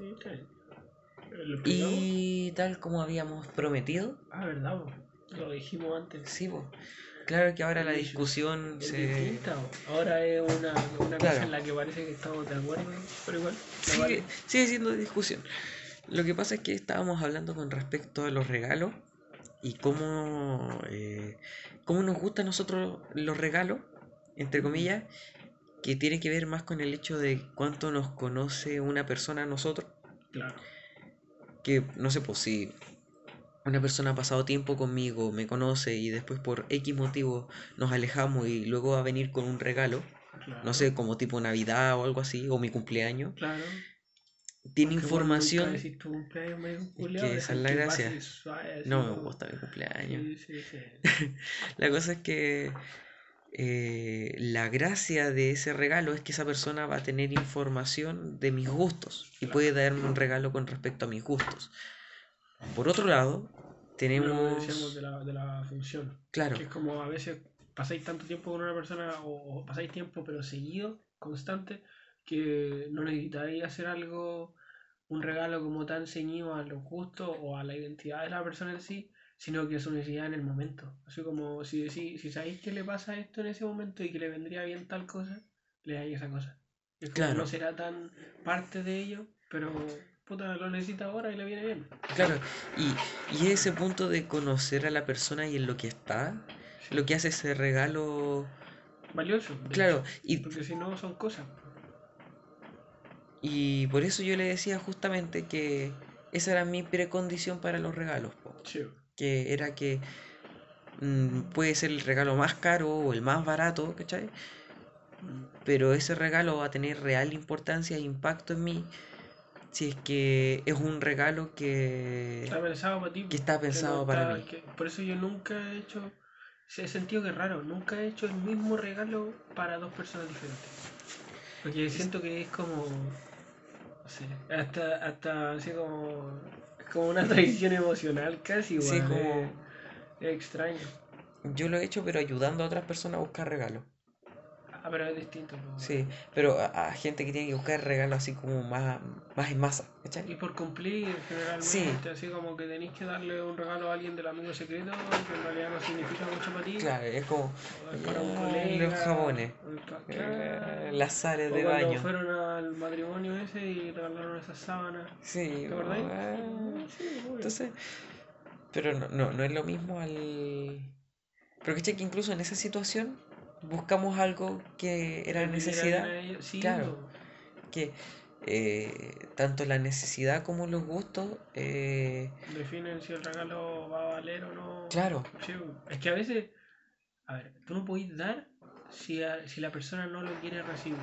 Sí, está bien. Y tal como habíamos prometido. Ah, verdad, lo dijimos antes. Sí, vos. Claro que ahora la discusión es se. distinta, ahora es una, una cosa en la que parece que estamos de acuerdo, pero igual. Sigue, sigue siendo discusión. Lo que pasa es que estábamos hablando con respecto a los regalos y cómo, eh, cómo nos gustan a nosotros los regalos, entre comillas, que tiene que ver más con el hecho de cuánto nos conoce una persona a nosotros. Claro. Que no sé, pues si una persona ha pasado tiempo conmigo, me conoce y después por X motivo nos alejamos y luego va a venir con un regalo, no sé, como tipo Navidad o algo así, o mi cumpleaños. Claro. Tiene información. que esa es la gracia. no me gusta mi cumpleaños. la cosa es que eh, la gracia de ese regalo es que esa persona va a tener información de mis gustos y puede darme un regalo con respecto a mis gustos. Por otro lado, tenemos... de la, de la función. Claro. Que es como a veces pasáis tanto tiempo con una persona o, pasáis tiempo pero seguido, constante, que no necesitáis hacer algo, un regalo como tan ceñido a los gustos o a la identidad de la persona en sí, sino que es una necesidad en el momento. Así como si, si, si sabéis que le pasa esto en ese momento y que le vendría bien tal cosa, le dais esa cosa. Es como no será tan parte de ello, pero puta, lo necesita ahora y le viene bien. Claro, y, y ese punto de conocer a la persona y en lo que está, lo que hace ese regalo valioso. Claro, y porque si no son cosas. Y por eso yo le decía justamente que esa era mi precondición para los regalos. Que era que mm, puede ser el regalo más caro o el más barato, ¿cachai? Pero ese regalo va a tener real importancia e impacto en mí si es que es un regalo que está pensado para ti que está pensado para mí por eso yo nunca he hecho he sentido que es raro nunca he hecho el mismo regalo para dos personas diferentes porque siento que es como no hasta hasta así como como una traición emocional casi igual sí, como es extraño. Yo lo he hecho pero ayudando a otras personas a buscar regalos Ah, pero es distinto. Sí, pero a, gente que tiene que buscar regalos así como más, más en masa. Y por cumplir, generalmente, sí. así como que tenéis que darle un regalo a alguien del amigo secreto, que en realidad no significa mucho para ti. Claro, es como para un colega, los jabones, eh, las sales de cuando baño. fueron al matrimonio ese y regalaron esas sábanas. Sí, ¿te acordáis? sí, Entonces, pero no, no, no es lo mismo al. Pero que incluso en esa situación buscamos algo que era necesidad. claro, que eh, tanto la necesidad como los gustos eh, definen si el regalo va a valer o no. Claro. es que a veces, a ver, tú no podés dar si, si la persona no lo quiere recibir.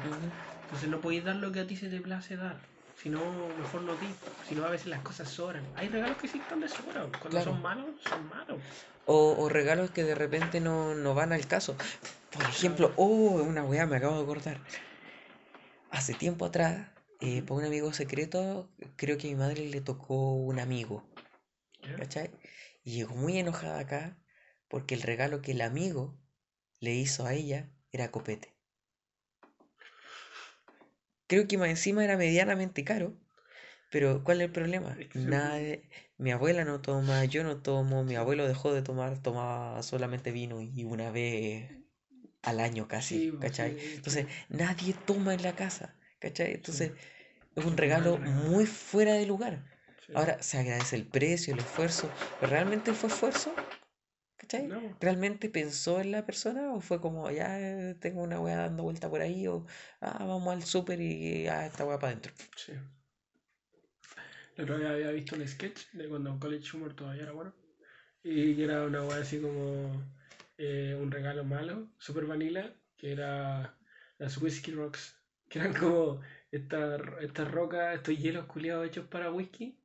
Entonces no podéis dar lo que a ti se te place dar. Si no, mejor no ti. Si no, a veces las cosas sobran. Hay regalos que sí están de sobra. Cuando son malos, son malos. O, o, regalos que de repente no, no van al caso. Por ejemplo, oh, una weá, me acabo de acordar. Hace tiempo atrás, eh, por un amigo secreto, creo que a mi madre le tocó un amigo. ¿Cachai? Y llegó muy enojada acá porque el regalo que el amigo le hizo a ella era copete. Creo que más encima era medianamente caro. Pero ¿cuál es el problema? Nada mi abuela no toma, yo no tomo, mi abuelo dejó de tomar, tomaba solamente vino y una vez al año casi, ¿cachai? Entonces, nadie toma en la casa, ¿cachai? Entonces, es un regalo muy fuera de lugar. Ahora, se agradece el precio, el esfuerzo, pero ¿realmente fue esfuerzo? ¿Cachai? ¿Realmente pensó en la persona o fue como, ya tengo una weá dando vuelta por ahí o, ah, vamos al súper y, ah, esta weá para adentro? El otro día había visto un sketch de cuando College Humor todavía era bueno y era una weá así como eh, un regalo malo, super vanilla, que era las Whiskey Rocks, que eran como estas esta rocas, estos hielos culiados hechos para whisky.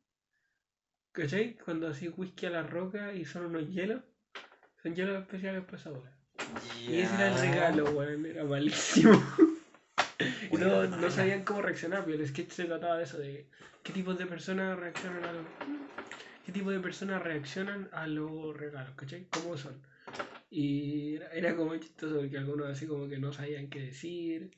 ¿Cachai? Cuando así whisky a la roca y son unos hielos, son hielos especiales para esa Y ese era el regalo, weón, era malísimo. y no, no sabían cómo reaccionar, pero el sketch se trataba de eso, de qué tipo de personas reaccionan a los... ¿Qué tipo de personas reaccionan a los regalos? ¿Cachai? ¿Cómo son? Y era, como chistoso porque algunos así como que no sabían qué decir.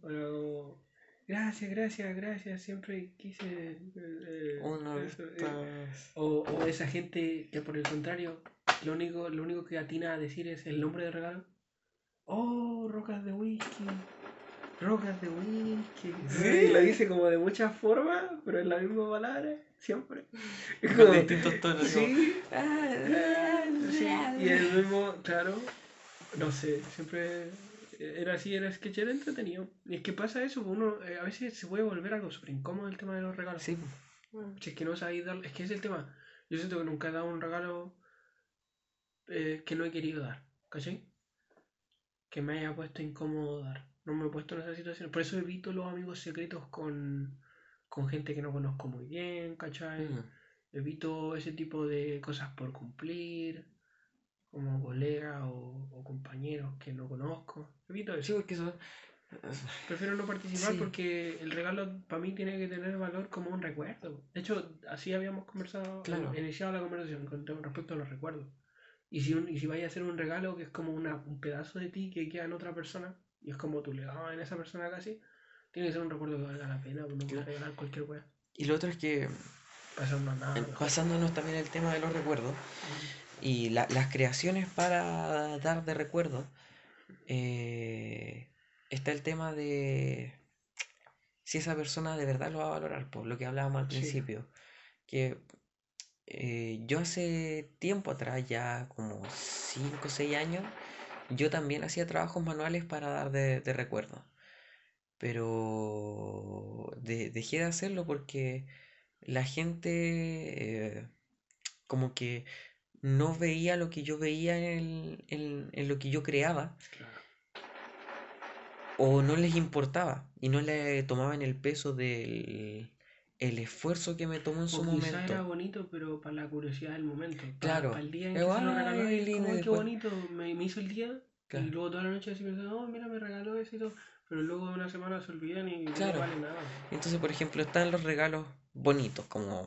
Bueno, gracias, gracias, gracias, siempre quise... eh, eso, eh". O, o esa gente que por el contrario, lo único, lo único que atina a decir es el nombre del regalo. Oh, rocas de whisky. Rocas de whisky. Sí. Lo dice como de muchas formas, pero es la misma palabra, siempre. Es Con como- distintos tonos. Sí, sí, y el mismo, claro, no sé, siempre era así, era sketch, era entretenido. Y es que pasa eso, uno eh, a veces se puede volver algo súper incómodo el tema de los regalos. Sí, Si es que no sabéis dar, es que es el tema. Yo siento que nunca he dado un regalo eh, que no he querido dar, ¿cachai? Que me haya puesto incómodo dar. No me he puesto en esa situación. Por eso evito los amigos secretos con, con gente que no conozco muy bien, ¿cachai? Mm. Evito ese tipo de cosas por cumplir, como colegas o, o compañeros que no conozco. Evito Sí, eso. porque eso. Prefiero no participar Sí. porque el regalo para mí tiene que tener valor como un recuerdo. De hecho, así habíamos conversado, Claro. iniciado la conversación con con respecto a los recuerdos. Y si, un, y si vaya a hacer un regalo que es como una, un pedazo de ti que queda en otra persona, y es como tu legado en esa persona casi, tiene que ser un recuerdo que valga la pena, pues no puedes regalar cualquier wea. Y lo otro es que, nada. basándonos también el tema de los recuerdos, y la- las creaciones para dar de recuerdo, eh, está el tema de si esa persona de verdad lo va a valorar, por lo que hablábamos al Sí. principio. Que eh, yo hace tiempo atrás, ya como 5 o 6 años, yo también hacía trabajos manuales para dar de, de recuerdo. Pero de- dejé de hacerlo porque la gente eh, como que no veía lo que yo veía en, el- en- en lo que yo creaba Claro. o no les importaba y no le tomaban el peso del el esfuerzo que me tomó en su O quizá era momento. bonito, pero para la curiosidad del momento. Pa- Claro. Para el día en que Digo, se lo "Ay, regaló, es lindo", como, y "Ay, qué bonito, me, me hizo el día. Claro. Y luego toda la noche así pensando, oh, mira, me regaló eso y todo. Pero luego de una semana se olvidan y Claro. no vale nada. Entonces, por ejemplo, están los regalos bonitos, como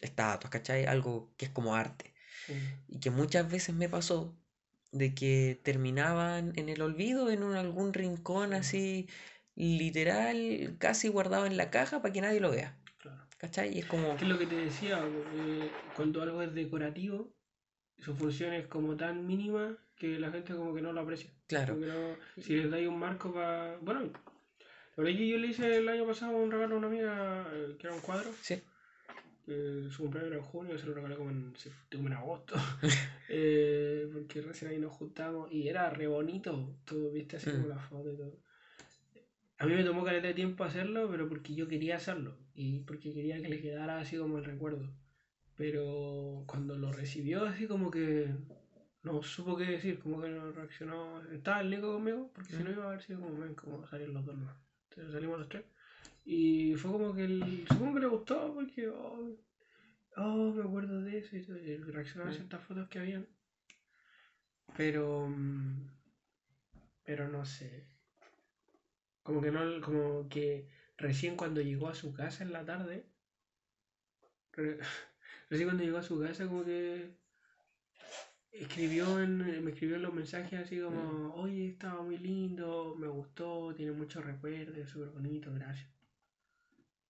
estatuas, ¿cachai? Algo que es como arte. Sí. Y que muchas veces me pasó de que terminaban en el olvido, en un, algún rincón Sí. así, literal, casi guardado en la caja para que nadie lo vea. ¿Cachai? Y es como, ¿Qué es lo que te decía? eh, cuando algo es decorativo, su función es como tan mínima que la gente como que no lo aprecia. claro, no- si les dais un marco para... Bueno, yo le hice el año pasado un regalo a una amiga eh, que era un cuadro. sí, su cumpleaños era en junio, se lo regalé como en, como en agosto, eh, porque recién ahí nos juntamos y era re bonito, tú viste así como Mm. la foto y todo. A mí me tomó caleta de tiempo hacerlo, pero porque yo quería hacerlo y porque quería que le quedara así como el recuerdo. Pero cuando lo recibió así como que no supo qué decir, como que no reaccionó. Estaba el Nico conmigo, porque si no Mm. iba a haber sido como, "Men, como salir los dos nomás". Entonces salimos los tres. Y fue como que el, supongo que le gustó porque, oh, oh, me acuerdo de eso y, todo, y reaccionó a Mm. ciertas fotos que habían. Pero, pero no sé. Como que no, como que recién cuando llegó a su casa en la tarde, re- recién cuando llegó a su casa como que escribió en, me escribió en los mensajes así como, oye, estaba muy lindo, me gustó, tiene muchos recuerdos, es súper bonito, gracias.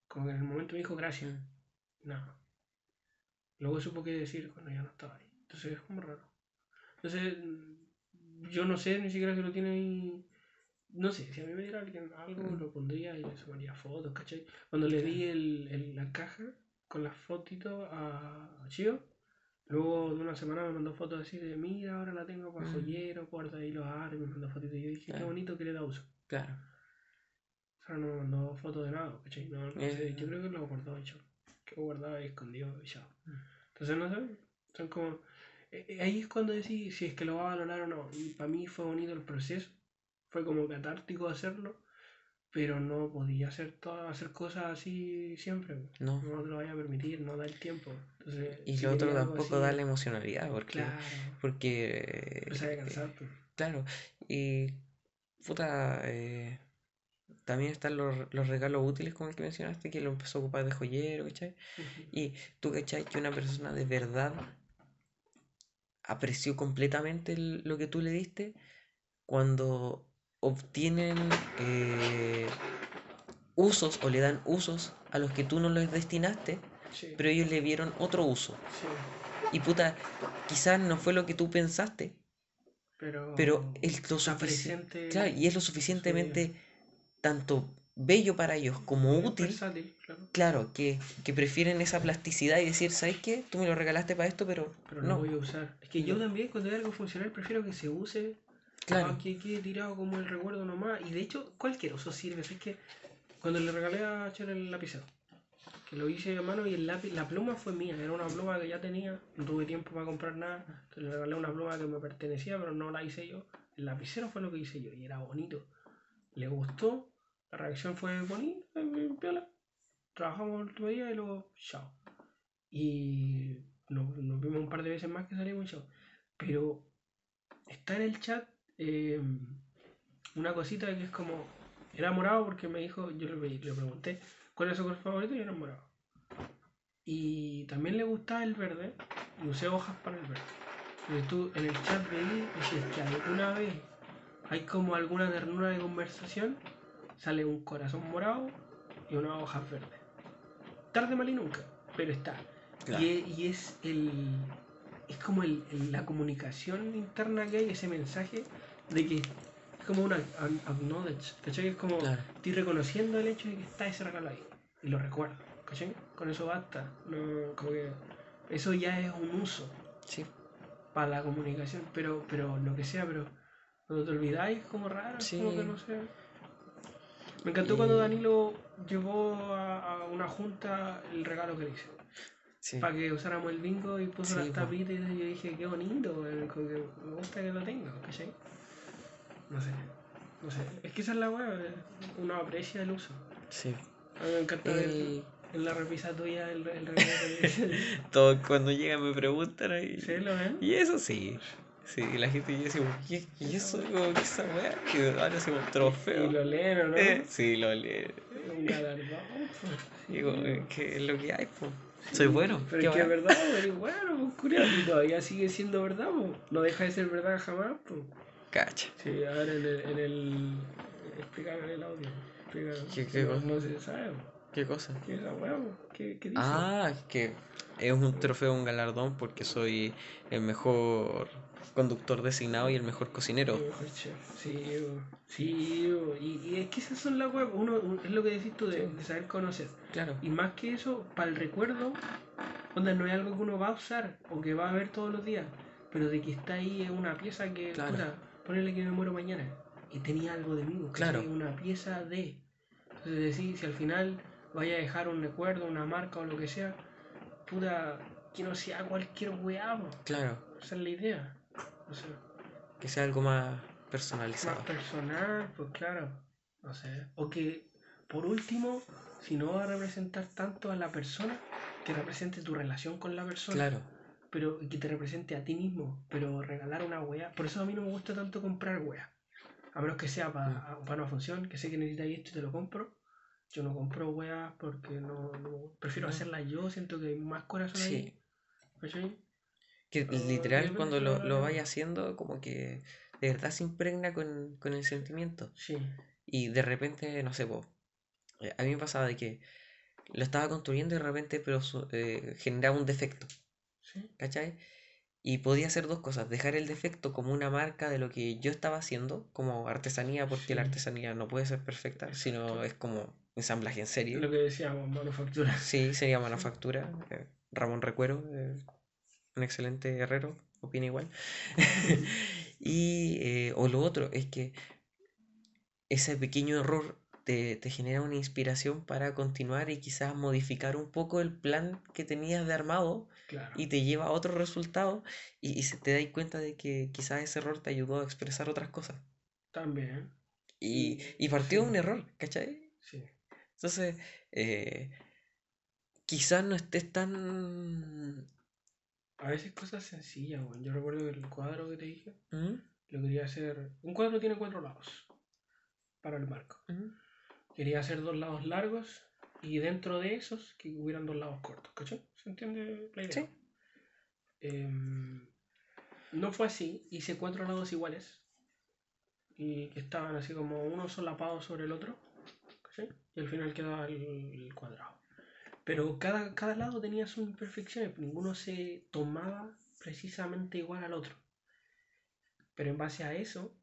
Como que en el momento me dijo gracias. Mm. No. Luego supo qué decir cuando ya no estaba ahí. Entonces es como raro. Entonces, mm, yo no sé ni siquiera si lo tiene ahí. No sé, si a mí me diera alguien algo, Mm. lo pondría y le sumaría fotos, ¿cachai? Cuando le di el, el- la caja con las fotitos a, Chio, luego de una semana me mandó fotos así de, mira, ahora la tengo para Mm. joyero, guarda ahí los aros, me mandó fotitos y yo dije, qué Claro. bonito que le da uso. claro. O sea, no me mandó fotos de nada, ¿cachai? No, no sé, Eh. yo creo que lo guardó hecho. Que lo guardaba ahí escondido y ya. Entonces, no sé, son como... eh, eh, Ahí es cuando decís si es que lo va a valorar o no. Y para mí fue bonito el proceso. Fue como catártico hacerlo. Pero no podía hacer todas, hacer cosas así siempre. No. No te lo vaya a permitir, no da el tiempo. Entonces, Y si lo otro tampoco así, da la emocionalidad, porque, Claro. porque eh. Claro, y puta, eh, también están los, los regalos útiles como el que mencionaste, que lo empezó a ocupar de joyero, ¿cachai? Ujú. Y tú, ¿cachai? Que una persona de verdad apreció completamente el- lo que tú le diste cuando obtienen eh, usos o le dan usos a los que tú no les destinaste, Sí, pero ellos le vieron otro uso. sí. Y puta, quizás no fue lo que tú pensaste, Pero, pero es lo está sufici- presente. claro, y es lo suficientemente tanto bello para ellos como es útil, versátil, claro. claro, que, que prefieren esa plasticidad y decir, ¿sabes qué? Tú me lo regalaste para esto, pero, Pero no, no. voy a usar. Es que yo también, cuando hay algo funcional, prefiero que se use. Claro. a que quede tirado como el recuerdo nomás. Y de hecho, cualquier uso sirve. Es que cuando le regalé a Chela el lapicero, que lo hice a mano y el lápiz, la pluma fue mía. Era una pluma que ya tenía. No tuve tiempo para comprar nada. Entonces le regalé una pluma que me pertenecía, pero no la hice yo. El lapicero fue lo que hice yo y era bonito. Le gustó. La reacción fue bonita, bien piola. Trabajamos el último día y luego, chao. Y nos, nos vimos un par de veces más que salimos chao. Pero está en el chat eh, una cosita que es como. Era morado porque me dijo, yo le, le pregunté cuál es su color favorito y era morado. Y también le gustaba el verde y usé hojas para el verde. Y tú en el chat veí si es que alguna vez hay como alguna ternura de conversación, sale un corazón morado y unas hojas verdes. Tarde mal y nunca, pero está. Claro. Y, es, y es el. Es como el, el- la comunicación interna que hay, ese mensaje de que es como una un- acknowledge, ¿cachai? Es como Claro. estoy reconociendo el hecho de que está ese regalo ahí. Y lo recuerdo, ¿cachai? Con eso basta. No, como que eso ya es un uso Sí, para la comunicación, pero, pero lo que sea, pero cuando te olvidáis como raro, Sí. como que no sé. Me encantó Y- cuando Danilo llevó a, a una junta el regalo que le hice. Sí. Para que usáramos el bingo y puso Sí, las po. tapitas y yo dije, qué bonito, como que me gusta que lo tenga, ¿cachai? No sé, no sé. Es que esa es la weá, eh, uno aprecia el uso. sí. A mí me encanta El- en la repisa tuya el, el regalo que hice. Todos cuando llegan me preguntan ahí. ¿Sí lo ven? Y eso sí. Sí, y la gente dice, ¿qué, ¿y eso? Que esa weá, que ahora se un trofeo. Y lo leen, ¿o ¿no? Eh, sí, lo leen. Un galardón. pues. Digo, eh, que es lo que hay, po. Soy bueno. Pero es que es verdad, pero bueno, pues curioso. Y todavía sigue siendo verdad, pues. No deja de ser verdad jamás, pues. Cacha. Sí, a ver, en el. En el explícame en el audio. Explícame. ¿Qué- qué no, cosa? no se sabe. ¿Qué cosa? ¿Qué es weá, pues? ¿Qué, qué dice? Ah, que es un trofeo, un galardón porque soy el mejor conductor designado y el mejor cocinero. El mejor chef. Sí, sí, y, y es que esas son las weas, uno, un- es lo que decís tú de, de saber conocer. Claro. Y más que eso, para el recuerdo, onda no es algo que uno va a usar o que va a ver todos los días, pero de que está ahí es una pieza que, Claro. puta, ponele que me muero mañana y tenía algo de mí, ¿cachai? Claro. Una pieza de. Entonces decir, si al final vaya a dejar un recuerdo, una marca o lo que sea, puta, que no sea cualquier weá. Claro. esa es la idea. O sea, Que sea algo más más personalizado. personal, pues claro, no sé. O que, por último, si no va a representar tanto a la persona, que represente tu relación con la persona, Claro. pero que te represente a ti mismo, pero regalar una wea. Por eso a mí no me gusta tanto comprar wea. A menos que sea para una función, que sé que necesitas esto y te lo compro. Yo no compro weas porque no, no- prefiero No. hacerlas yo, siento que hay más corazón Sí. ahí. ¿cachai? Que Pero literal cuando lo lo, vaya haciendo, como que de verdad se impregna con, con el sentimiento. Sí, Y de repente, no sé, po, eh, a mí me pasaba de que lo estaba construyendo y de repente pero su- eh, generaba un defecto, sí, ¿cachai? Y podía hacer dos cosas, dejar el defecto como una marca de lo que yo estaba haciendo, como artesanía, porque la artesanía no puede ser perfecta, sino es como ensamblaje en serie. lo que decíamos, manufactura. Sí, sería manufactura. eh, Ramón Recuero, eh, un excelente herrero, opina igual. y, eh, o lo otro, es que ese pequeño error te, te genera una inspiración para continuar y quizás modificar un poco el plan que tenías de armado Claro. y te lleva a otro resultado y, y se te das cuenta de que quizás ese error te ayudó a expresar otras cosas. También, Y, Sí, y partió de un error, ¿cachai? sí. Entonces, eh, quizás no estés tan... A veces cosas sencillas, weón. Yo recuerdo que el cuadro que te dije, ¿Mm? lo quería hacer. Un cuadro tiene cuatro lados para el marco. ¿Mm? Quería hacer dos lados largos y dentro de esos que hubieran dos lados cortos, ¿cachai? ¿Se entiende la idea? Sí. Em, no fue así, hice cuatro lados iguales y que estaban así como uno solapado sobre el otro, ¿cachai? y al final quedaba el, el cuadrado. Pero cada, cada lado tenía sus imperfecciones, ninguno se tomaba precisamente igual al otro. Pero en base a eso,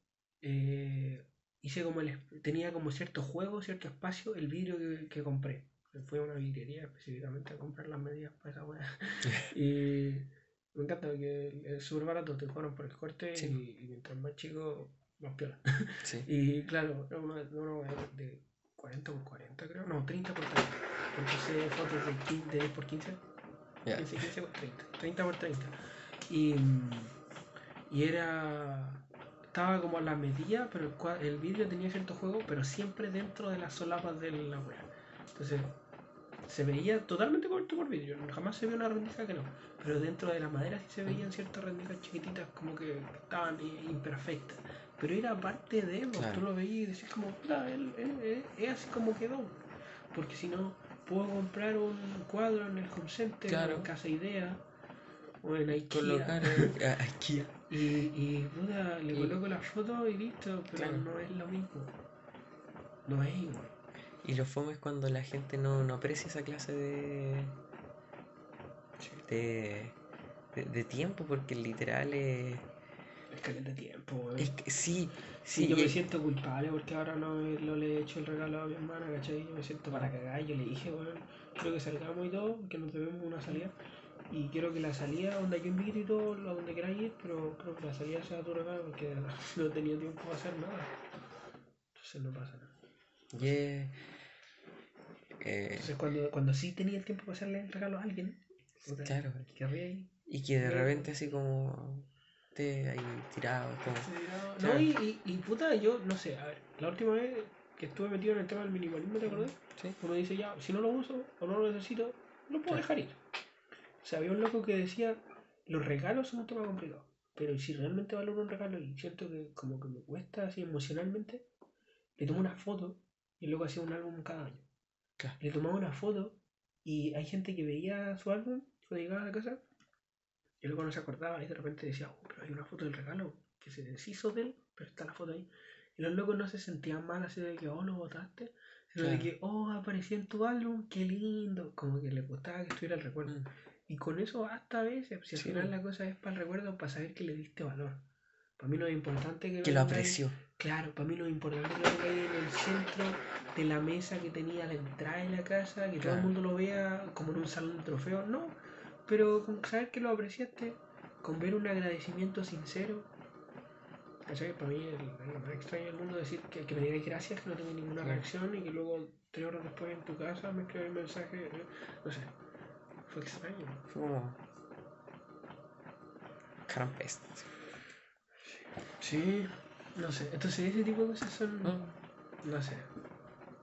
eh, hice como el, tenía como cierto juego, cierto espacio, el vidrio que, que compré. Fui a una vidriería específicamente a comprar las medidas para esa weá. y me encanta porque es súper barato, te cobran por el corte Sí. y, y mientras más chico, más piola. Sí. Y claro, era una, una de 40 por 40 creo, no, 30 por 30. Porque hice fotos de, 15, de 10 por 15. Ya. 15, 15 por 30. 30 por 30. Y, y era. Estaba como a la medida, pero el, el vidrio tenía cierto juego, pero siempre dentro de las solapas de la wea. Entonces, se veía totalmente cubierto por vidrio. Jamás se vio una rendija que no. Pero dentro de la madera sí se veían ciertas rendijas chiquititas, como que estaban imperfectas. Pero era parte de él, Claro. tú lo veías y decís como, puta, él, es así como quedó. Porque si no, puedo comprar un cuadro en el Home Center, Claro. en Casa Idea, o en Ikea. Colocar a- aquí. Y, y puta, le Y- coloco la foto y listo, pero Claro. no es lo mismo. No es igual. Y lo fome es cuando la gente no, no aprecia esa clase de, de, de, de tiempo, porque literal es... Es que de tiempo, weón. es que sí, Sí, yo y- me siento culpable porque ahora no, no le he hecho el regalo a mi hermana, ¿cachai? Yo me siento para cagar. Yo le dije, bueno, quiero que salgamos y todo, que nos debemos una salida. Y quiero que la salida, donde yo invito y todo, a donde queráis ir, pero creo que la salida sea tu regalo porque de verdad no he tenido tiempo para hacer nada. Entonces no pasa nada. y es- eh, Entonces cuando, cuando sí tenía el tiempo para hacerle el regalo a alguien, claro, querría ir. y que de repente así como ahí tirado, como... No, y, y, y puta, yo no sé, a ver, la última vez que estuve metido en el tema del minimalismo, ¿te acordás? Sí. Uno dice ya, si no lo uso o no lo necesito, lo puedo Claro. dejar ir. O sea, había un loco que decía, los regalos son un tema complicado, pero si realmente valoro un regalo y siento que como que me cuesta así emocionalmente, le tomo una foto y luego hacía un álbum cada año. Claro. Le tomaba una foto y hay gente que veía su álbum cuando llegaba a la casa y luego no se acordaba y de repente decía, oh, pero hay una foto del regalo que se deshizo de él, pero está la foto ahí. Y los locos no se sentían mal así de que, oh, lo botaste, sino de que, oh, apareció en tu álbum, qué lindo. Como que le gustaba que estuviera el recuerdo. Mm, Y con eso hasta a veces, si al Sí, final la cosa es para el recuerdo, para saber que le diste valor. Para mí no es importante que Que lo apreció. Claro, para mí no es importante que lo tengáis en el centro de la mesa que tenía a la entrada de la casa, que todo el mundo lo vea como en un salón de trofeos, no. Pero con saber que lo apreciaste, con ver un agradecimiento sincero. ¿Cachai? Para mí es lo más extraño del mundo decir que, que me digáis gracias, que no tengo ninguna reacción y que luego tres horas después en tu casa me escribes mensaje. eh, No sé. Fue extraño. Fue como... Carampesta. así. Sí, no sé. Entonces ese tipo de cosas son... Mm, No sé.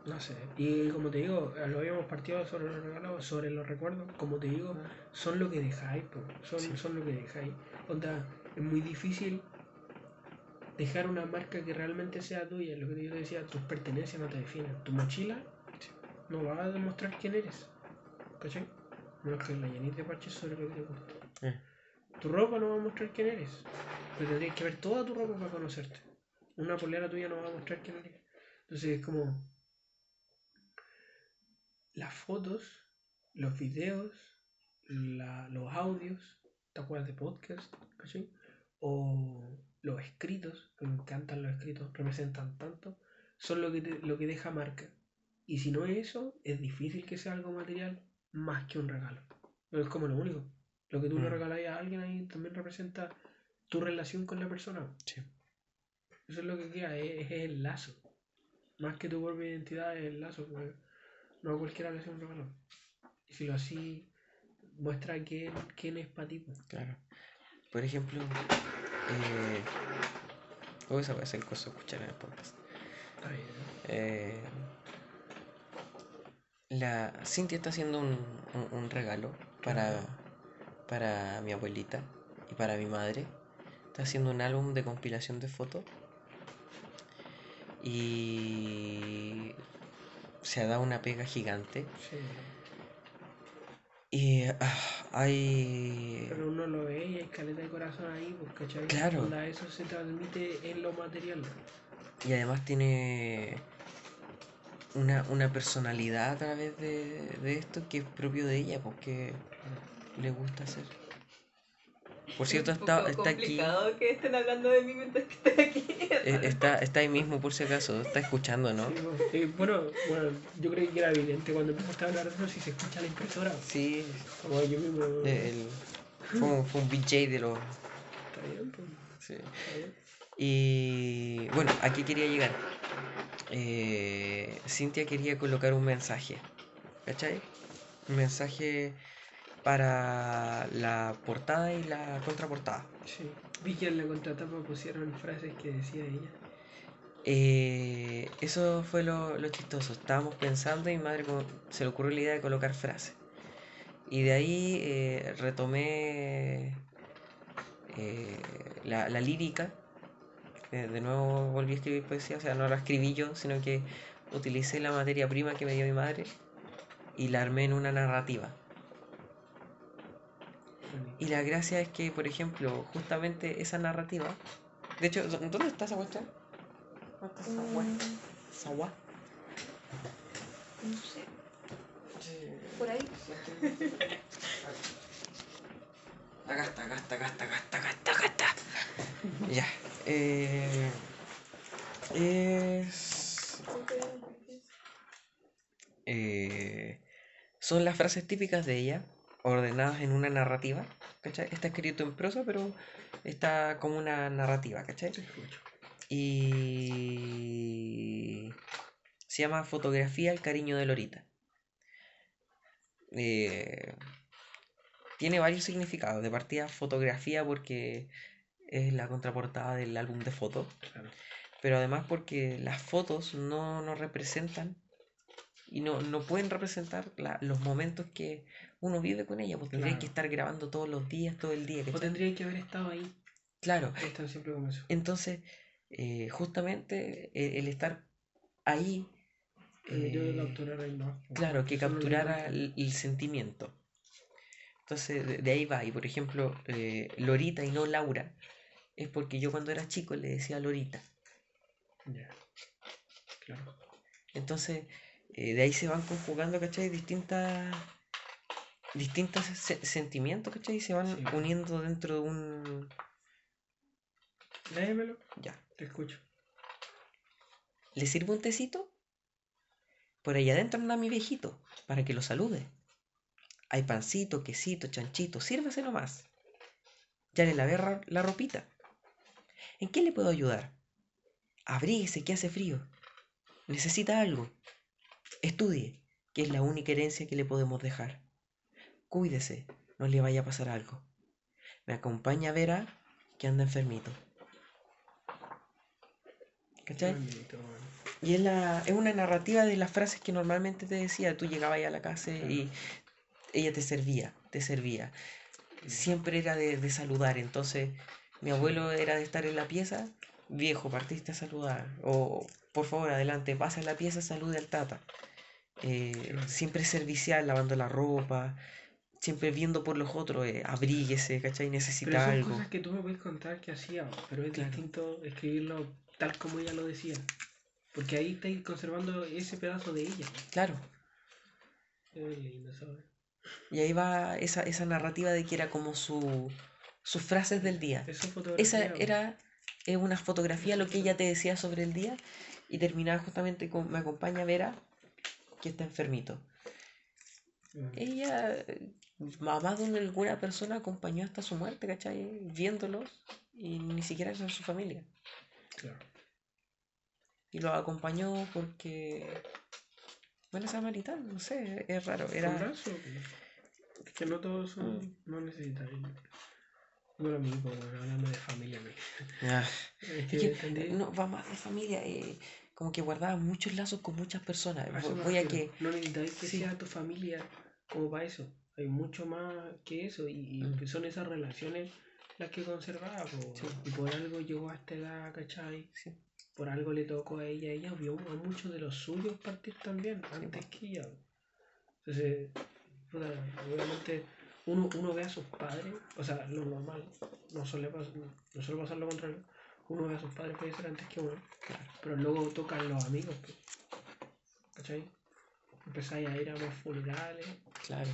No sé. Y como te digo, lo habíamos partido sobre los regalos, sobre los recuerdos. Como te digo, son lo que dejáis, po. Son, Sí. son lo que dejáis. Onda, es muy difícil dejar una marca que realmente sea tuya. Lo que yo decía, tus pertenencias no te definen. Tu mochila no va a demostrar quién eres. ¿Cachai? Menos que la llenís de parches sobre lo que te gusta. Eh. Tu ropa no va a mostrar quién eres. Pero tendrías que ver toda tu ropa para conocerte. Una polera tuya no va a mostrar quién eres. Entonces es como las fotos, los videos, la- los audios, ¿te acuerdas de podcast? ¿Cachai? O los escritos, que me encantan los escritos, representan tanto, son lo que, te- lo que deja marca. Y si no es eso, es difícil que sea algo material más que un regalo. Pero es como lo único. Lo que tú le Mm. regalas a alguien ahí también representa tu relación con la persona. Sí. Eso es lo que queda, es, es el lazo. Más que tu propia identidad, es el lazo. pues, no a cualquiera le hace un regalo. Y si lo así, muestra quién, quién es para ti. pues. Claro. Por ejemplo, eh... oh, esa puede ser cosa de escuchar en el podcast. Está bien. Eh, la Cintia está haciendo un, un- un regalo para, para mi abuelita y para mi madre. Está haciendo un álbum de compilación de fotos. Y se ha dado una pega gigante. Sí. Y ah, hay... Pero uno lo ve y hay caleta de corazón ahí, pues, ¿cachai? Claro. Onda, eso se transmite en lo material. Y además tiene una, una personalidad a través de, de esto que es propio de ella, porque le gusta hacer. Por cierto, Es un está, poco está aquí. complicado que estén hablando de mí mientras que estoy aquí. eh, Está, está ahí mismo por si acaso, está escuchando, ¿no? Sí, eh, bueno, bueno, yo creí que era evidente cuando empezaste a hablar de eso si se escucha la impresora. Sí, Como yo mismo. el- fue, un, fue un BJ de los... Está bien, pues, sí. está bien. Y bueno, aquí quería llegar. Eh, Cintia quería colocar un mensaje, ¿cachai? Un mensaje para la portada y la contraportada. Sí. Vi que en la contratapa pusieron frases que decía ella. Eh, eso fue lo, lo chistoso. Estábamos pensando y mi madre se le ocurrió la idea de colocar frases. Y de ahí eh, retomé eh, la, la lírica. Eh, de nuevo volví a escribir poesía, o sea, no la escribí yo, sino que utilicé la materia prima que me dio mi madre y la armé en una narrativa. Y la gracia es que, por ejemplo, justamente esa narrativa. De hecho, ¿dó- ¿dónde está esa cuestión? ¿Dónde está esa Mm, gua? No sé, por ahí. Acá está, acá está, acá está, acá está, acá está, acá está. Ya. Eh, es. eh, son las frases típicas de ella, ordenadas en una narrativa. ¿Cachai? Está escrito en prosa, pero está como una narrativa, ¿cachai? Y se llama Fotografía al cariño de Lorita. Eh, tiene varios significados. De partida, fotografía porque es la contraportada del álbum de fotos, Claro. pero además porque las fotos no nos representan y no, no pueden representar la- los momentos que uno vive con ella, porque tendría que Claro. estar grabando todos los días, todo el día. O ¿cachai? tendría que haber estado ahí. Claro, Están siempre con eso. entonces, eh, justamente eh, el estar ahí, eh, capturar el no. claro, que capturara el, el sentimiento. Entonces, de, de ahí va. Y por ejemplo, eh, Lorita y no Laura, es porque yo cuando era chico le decía Lorita. Ya. Claro. Entonces, eh, de ahí se van conjugando, ¿cachai? Distintas, distintos se- sentimientos, ¿cachai? Se van Sí. uniendo dentro de un... Léemelo. Ya. Te escucho. ¿Le sirvo un tecito? Por ahí adentro anda mi viejito, para que lo salude. Hay pancito, quesito, chanchito, sírvase nomás. Ya le lavé la ropita. ¿En qué le puedo ayudar? Abríguese, que hace frío. Necesita algo. Estudie, que es la única herencia que le podemos dejar. Cuídese, no le vaya a pasar algo. Me acompaña Vera, que anda enfermito. ¿Cachai? Bonito. Y es, la, es una narrativa de las frases que normalmente te decía. Tú llegabas a la casa y ella te servía, te servía. Siempre era de, de saludar. Entonces, mi abuelo era de estar en la pieza, viejo, partiste a saludar. O, por favor, adelante, pasa en la pieza, salude al tata. Eh, siempre servicial, lavando la ropa, siempre viendo por los otros, eh, abríguese, ¿cachai? Pero Necesita son algo. cosas que tú me puedes contar que hacía, pero es Claro. distinto escribirlo tal como ella lo decía. Porque ahí estáis conservando ese pedazo de ella. Claro. Es lindo, ¿sabes? Y ahí va esa, esa narrativa de que era como su, sus frases del día. Es. Esa era eh, una fotografía, lo que ella te decía sobre el día, y terminaba justamente con, me acompaña Vera, que está enfermito. Mm. Ella, mamá de una- alguna persona, acompañó hasta su muerte, ¿cachai? Viéndolos, y ni siquiera son su familia. Claro. Y los acompañó porque, bueno, samaritano, no sé, es raro. ¿Con Era? Es que no todos son, Mm. no necesitan. Bueno, mi hijo, bueno, hablando de familia, Ah. es Es que no, va más de familia, eh, como que guardaba muchos lazos con muchas personas. Voy, a que, No necesitáis que Sí. sea tu familia como para eso. Hay mucho más que eso y, y Mm. son esas relaciones las que conservaba. Sí. Y por algo llegó a esta edad, ¿cachai? sí, Por algo le tocó a ella. Ella vio a muchos de los suyos partir también, antes que ella. Entonces, obviamente uno, uno ve a sus padres, o sea, lo normal, no suele, pas- no suele pasar lo contrario. Uno ve a sus padres fallecer antes que uno, claro. pero luego tocan los amigos. pues. ¿Cachai? Empezáis a ir a más funerales. Claro.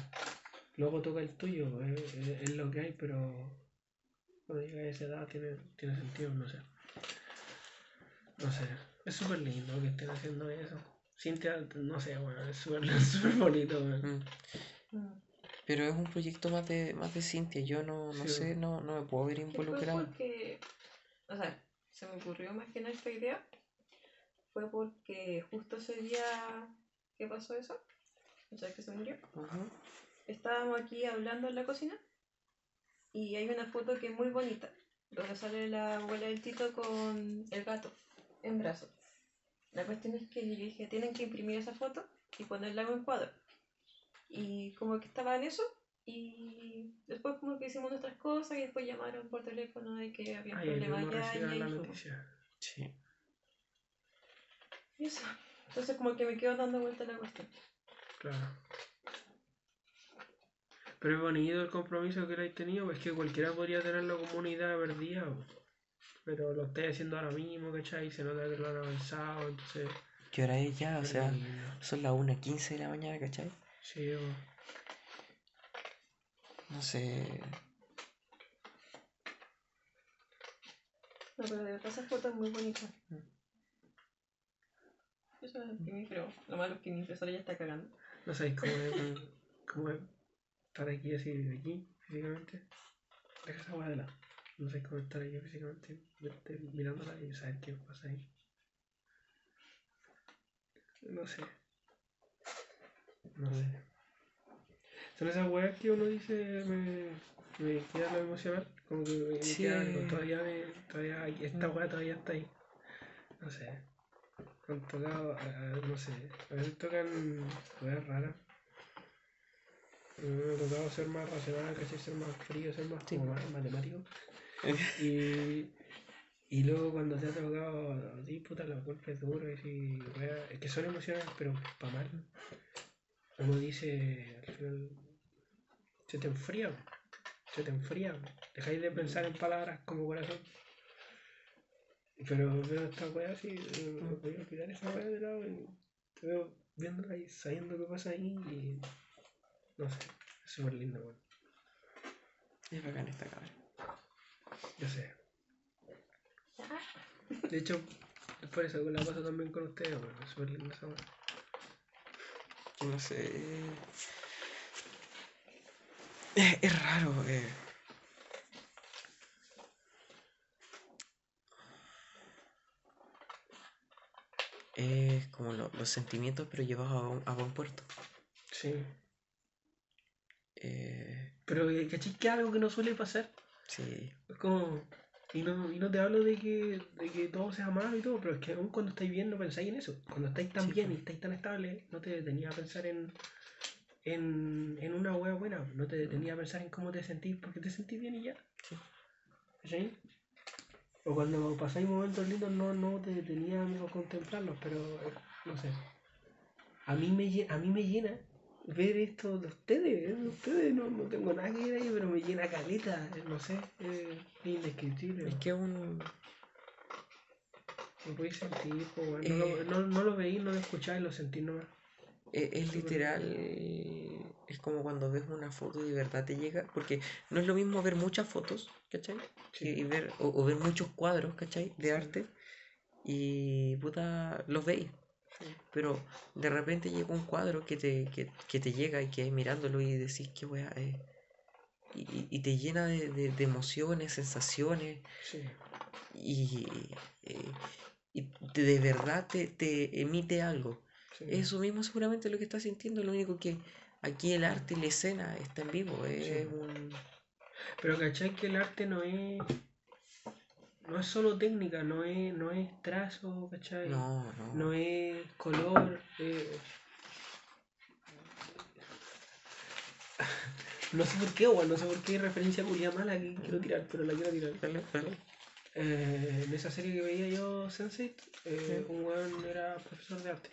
Luego toca el tuyo, es, es- es lo que hay, pero cuando llega a esa edad tiene, tiene sentido, no sé. No sé, es súper lindo que estén haciendo eso. Cintia, no sé, bueno, es súper súper bonito. Mm. Pero es un proyecto más de, más de Cintia. Yo no, no Sí, sé, no, no me puedo ver Que fue involucrado. porque, o sea, se me ocurrió más que nada esta idea. Fue porque justo ese día que pasó eso, o sea, que se murió, Ujú. Estábamos aquí hablando en la cocina y hay una foto que es muy bonita, donde sale la abuela del Tito con el gato en brazos. La cuestión es que yo dije, tienen que imprimir esa foto y ponerla en un cuadro. Y como que estaba en eso y después como que hicimos nuestras cosas y después llamaron por teléfono de que había problemas ya y ahí noticia. Sí. Y eso. Entonces como que me quedo dando vuelta la cuestión. Claro. Pero es bonito el compromiso que habéis tenido, es que cualquiera podría tenerlo como una idea perdida, pero lo estáis haciendo ahora mismo, ¿cachai? Se nota que lo han avanzado, entonces... ¿Qué hora es ya? O sea, lindo. son las 1.15 de la mañana, ¿cachai? Sí, po. No sé. No, pero de verdad esa foto es muy bonita. Mm. Eso es imprimir, pero lo malo es que mi impresora ya está cagando. no sabéis cómo es, cómo es estar aquí así, de aquí, físicamente. Deja esa hueá de lado. No sé cómo estar aquí físicamente, verte mirándola y saber qué pasa ahí. No sé. No sé. Son esas weas que uno dice me, me queda lo emocional. Como que me, me Sí. queda algo, todavía me, todavía hay- esta wea todavía está ahí. No sé. Han tocado, a- a- no sé, a veces tocan weas raras. Me ha tocado ser más racional, ¿cachai? Ser más frío, ser más Sí. como matemático. Y, y luego cuando te ha tocado a ti, puta, los golpes duros y wea, es que son emociones, pero para mal. Uno dice, al final, se te enfría, se te enfría. Dejáis de pensar en palabras como corazón. Pero veo esta wea así, no voy a olvidar esa wea de lado y te veo viéndola y sabiendo qué pasa ahí y no sé, es súper lindo, weón. Es bacán esta cabra. Yo sé. De hecho, es por eso que la paso también con ustedes, weón. Es súper linda esa wea. No sé. Es, es raro, eh. Es como lo- los sentimientos, pero llevados a, a buen puerto. Sí. Eh, Pero, eh, ¿cachai? Que es algo que no suele pasar. sí, Es como. Y no, y no te hablo de que, de que todo sea malo y todo, pero es que aún cuando estáis bien no pensáis en eso. Cuando estáis tan Sí, bien y estáis tan estables, no te detenía a pensar en, en, en una wea buena. No te detenía a pensar en cómo te sentís, porque te sentís bien y ya. Sí. O cuando pasáis momentos lindos no, no te detenía a contemplarlos, pero eh, no sé. A mí me, lle- a mí me llena ver esto de ustedes, eh, de ustedes no, no tengo nada que ver ahí, pero me llena caleta, no sé, eh, es indescriptible. es que un. Lo podéis sentir, po, no, lo, Eh. no, no lo veís, no lo escucháis, lo sentís nomás. Es, es Súper literal, es como cuando ves una foto y de verdad te llega, porque no es lo mismo ver muchas fotos, ¿cachai? Sí. Y, ver, o, o ver muchos cuadros, ¿cachai? De Sí. arte, y puta, los veis. Pero de repente llega un cuadro que te, que, que te llega y que mirándolo y decís, qué weá es. Y, y- y te llena de, de- de emociones, sensaciones, Sí. y, eh, y te- de verdad te, te emite algo. sí. Eso mismo seguramente lo que estás sintiendo, lo único que aquí el arte y la escena está en vivo, es Sí. un... Pero cachai que el arte no es. No es solo técnica, no es, no es trazo, cachai. No, no. No es color. eh. No sé por qué, weón, no sé por qué referencia culia mala que quiero tirar, pero la quiero tirar. Dale, dale. Eh, en esa serie que veía yo, Sense8, eh, un weón era profesor de arte.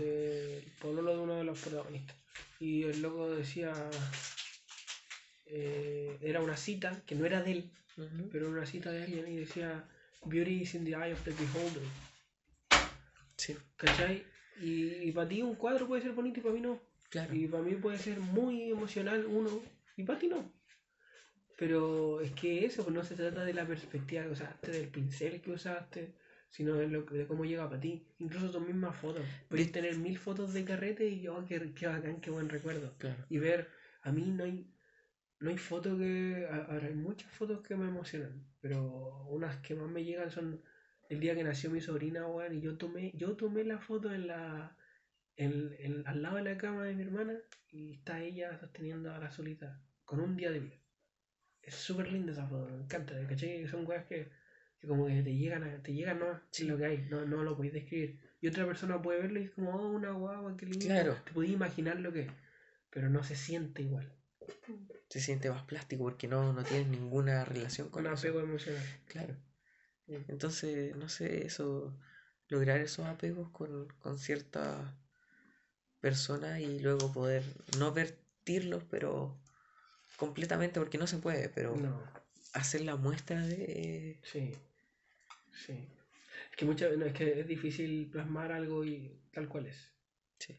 Eh, el pololo de uno de los protagonistas. Y el loco decía. Eh, era una cita que no era de él, Ujú. pero era una cita de alguien y decía: Beauty is in the eye of the beholder. Sí. ¿Cachai? Y, para ti un cuadro puede ser bonito y para mí no. Claro. Y para mí puede ser muy emocional uno y para ti no. Pero es que eso pues no se trata de la perspectiva que usaste, del pincel que usaste, sino de, lo, de cómo llega para ti. Incluso tus mismas fotos. Puedes tener mil fotos de carrete y yo, oh, qué, qué bacán, qué buen recuerdo. Claro. Y ver, a mí no hay, no hay fotos que. Ahora hay muchas fotos que me emocionan, pero unas que más me llegan son el día que nació mi sobrina, weón, y yo tomé, yo tomé la foto en la. En, al lado de la cama de mi hermana y está ella sosteniendo a la solita con un día de vida. Es súper linda esa foto, me encanta, ¿cachai? Son weas que, que, como que te llegan, a, te llegan no sí. lo que hay, no, no lo podéis describir. Y otra persona puede verlo y es como, oh, una guagua, qué lindo. Claro. Te podéis imaginar lo que es, pero no se siente igual. Se siente más plástico porque no, no tiene ninguna relación con Un apego emocional. Claro. Entonces, no sé, eso, lograr esos apegos con, con ciertas personas y luego poder no vertirlos, pero completamente, porque no se puede, pero hacer la muestra de... Sí, sí. Es que, muchas, es que es difícil plasmar algo y tal cual es. Sí.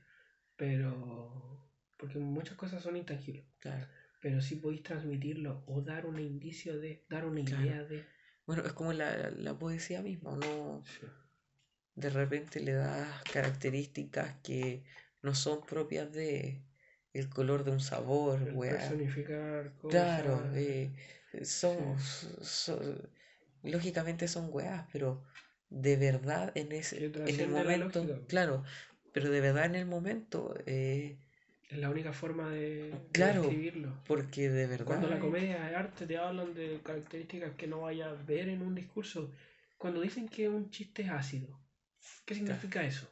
Pero... Porque muchas cosas son intangibles. Claro. Pero sí podéis transmitirlo o dar un indicio de, dar una idea de bueno, es como la, la poesía misma, ¿no? De repente le das características que no son propias de el color de un sabor, el Personificar cosas. Claro, eh, son, lógicamente son weas, pero de verdad en ese en el momento, claro, pero de verdad en el momento eh, es la única forma de, claro, describirlo. Porque de verdad. Cuando la comedia de arte te hablan de características que no vayas a ver en un discurso. Cuando dicen que un chiste es ácido, ¿qué significa eso?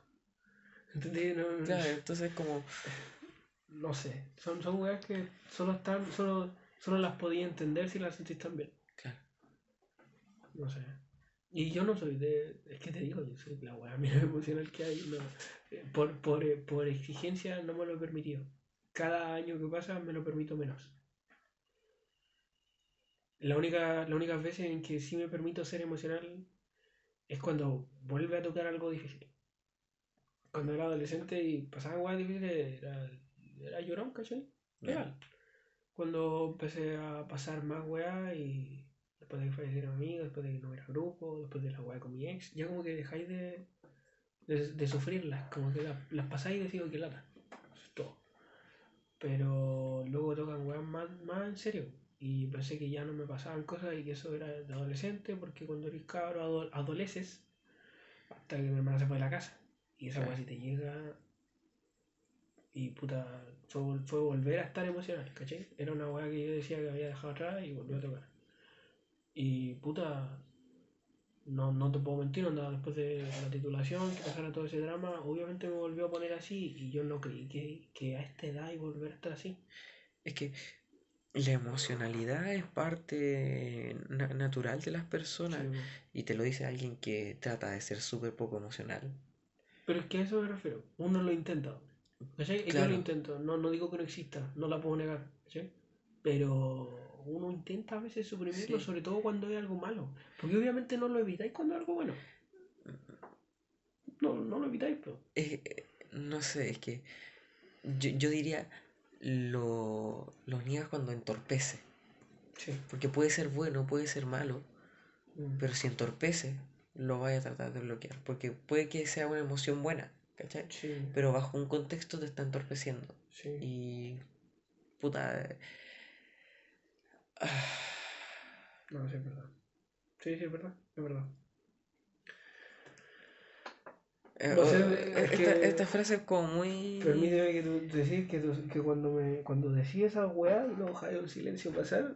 ¿Entendés? claro, entonces como. No sé. Son, son weas que solo están. Solo, solo las podía entender si las sentís tan bien. Claro. No sé. Y yo no soy de. Es que te digo, yo soy la wea menos emocional que hay. No, eh, por, por, eh, por exigencia no me lo he permitido. Cada año que pasa me lo permito menos. La única, la única vez en que sí me permito ser emocional es cuando vuelve a tocar algo difícil. Cuando era adolescente y pasaba weas difíciles, era, era llorón, ¿cachai? Real. Cuando empecé a pasar más weas y después de que fallecieron amigos, después de que no era grupo, después de la weá con mi ex, ya como que dejáis de, de, sufrirlas, como que las, pasáis y decís que lata. Eso es todo. Pero luego tocan weas más, más en serio. Y pensé que ya no me pasaban cosas y que eso era de adolescente, porque cuando eres cabro adoleces, hasta que mi hermana se fue de la casa. Y esa weá si te llega. Y puta, fue, fue, volver a estar emocional, ¿cachai? Era una weá que yo decía que había dejado atrás y volvió a tocar. Y puta, no, no te puedo mentir, andaba después de la titulación, que pasara todo ese drama, obviamente me volvió a poner así y yo no creí que, que a esta edad y volver a estar así. Es que la emocionalidad es parte natural de las personas y te lo dice alguien que trata de ser súper poco emocional. Pero es que a eso me refiero, uno lo intenta. Yo lo intento, no, no digo que no exista, no la puedo negar, pero uno intenta a veces suprimirlo, sobre todo cuando hay algo malo. Porque obviamente no lo evitáis cuando hay algo bueno. No, no lo evitáis, pero. no sé, es que yo, yo diría lo, lo niegas cuando entorpece. Sí. Porque puede ser bueno, puede ser malo, Mm. pero si entorpece, lo vaya a tratar de bloquear. Porque puede que sea una emoción buena, ¿cachai? Sí, Pero bajo un contexto te está entorpeciendo. sí. Y. puta. No, sí, es verdad. Sí, sí, es verdad, es verdad. eh, o- es esta, que- esta frase es como muy. Permíteme que tú decir que, tú- que cuando me cuando decía esa weá y no dejáis un silencio pasar,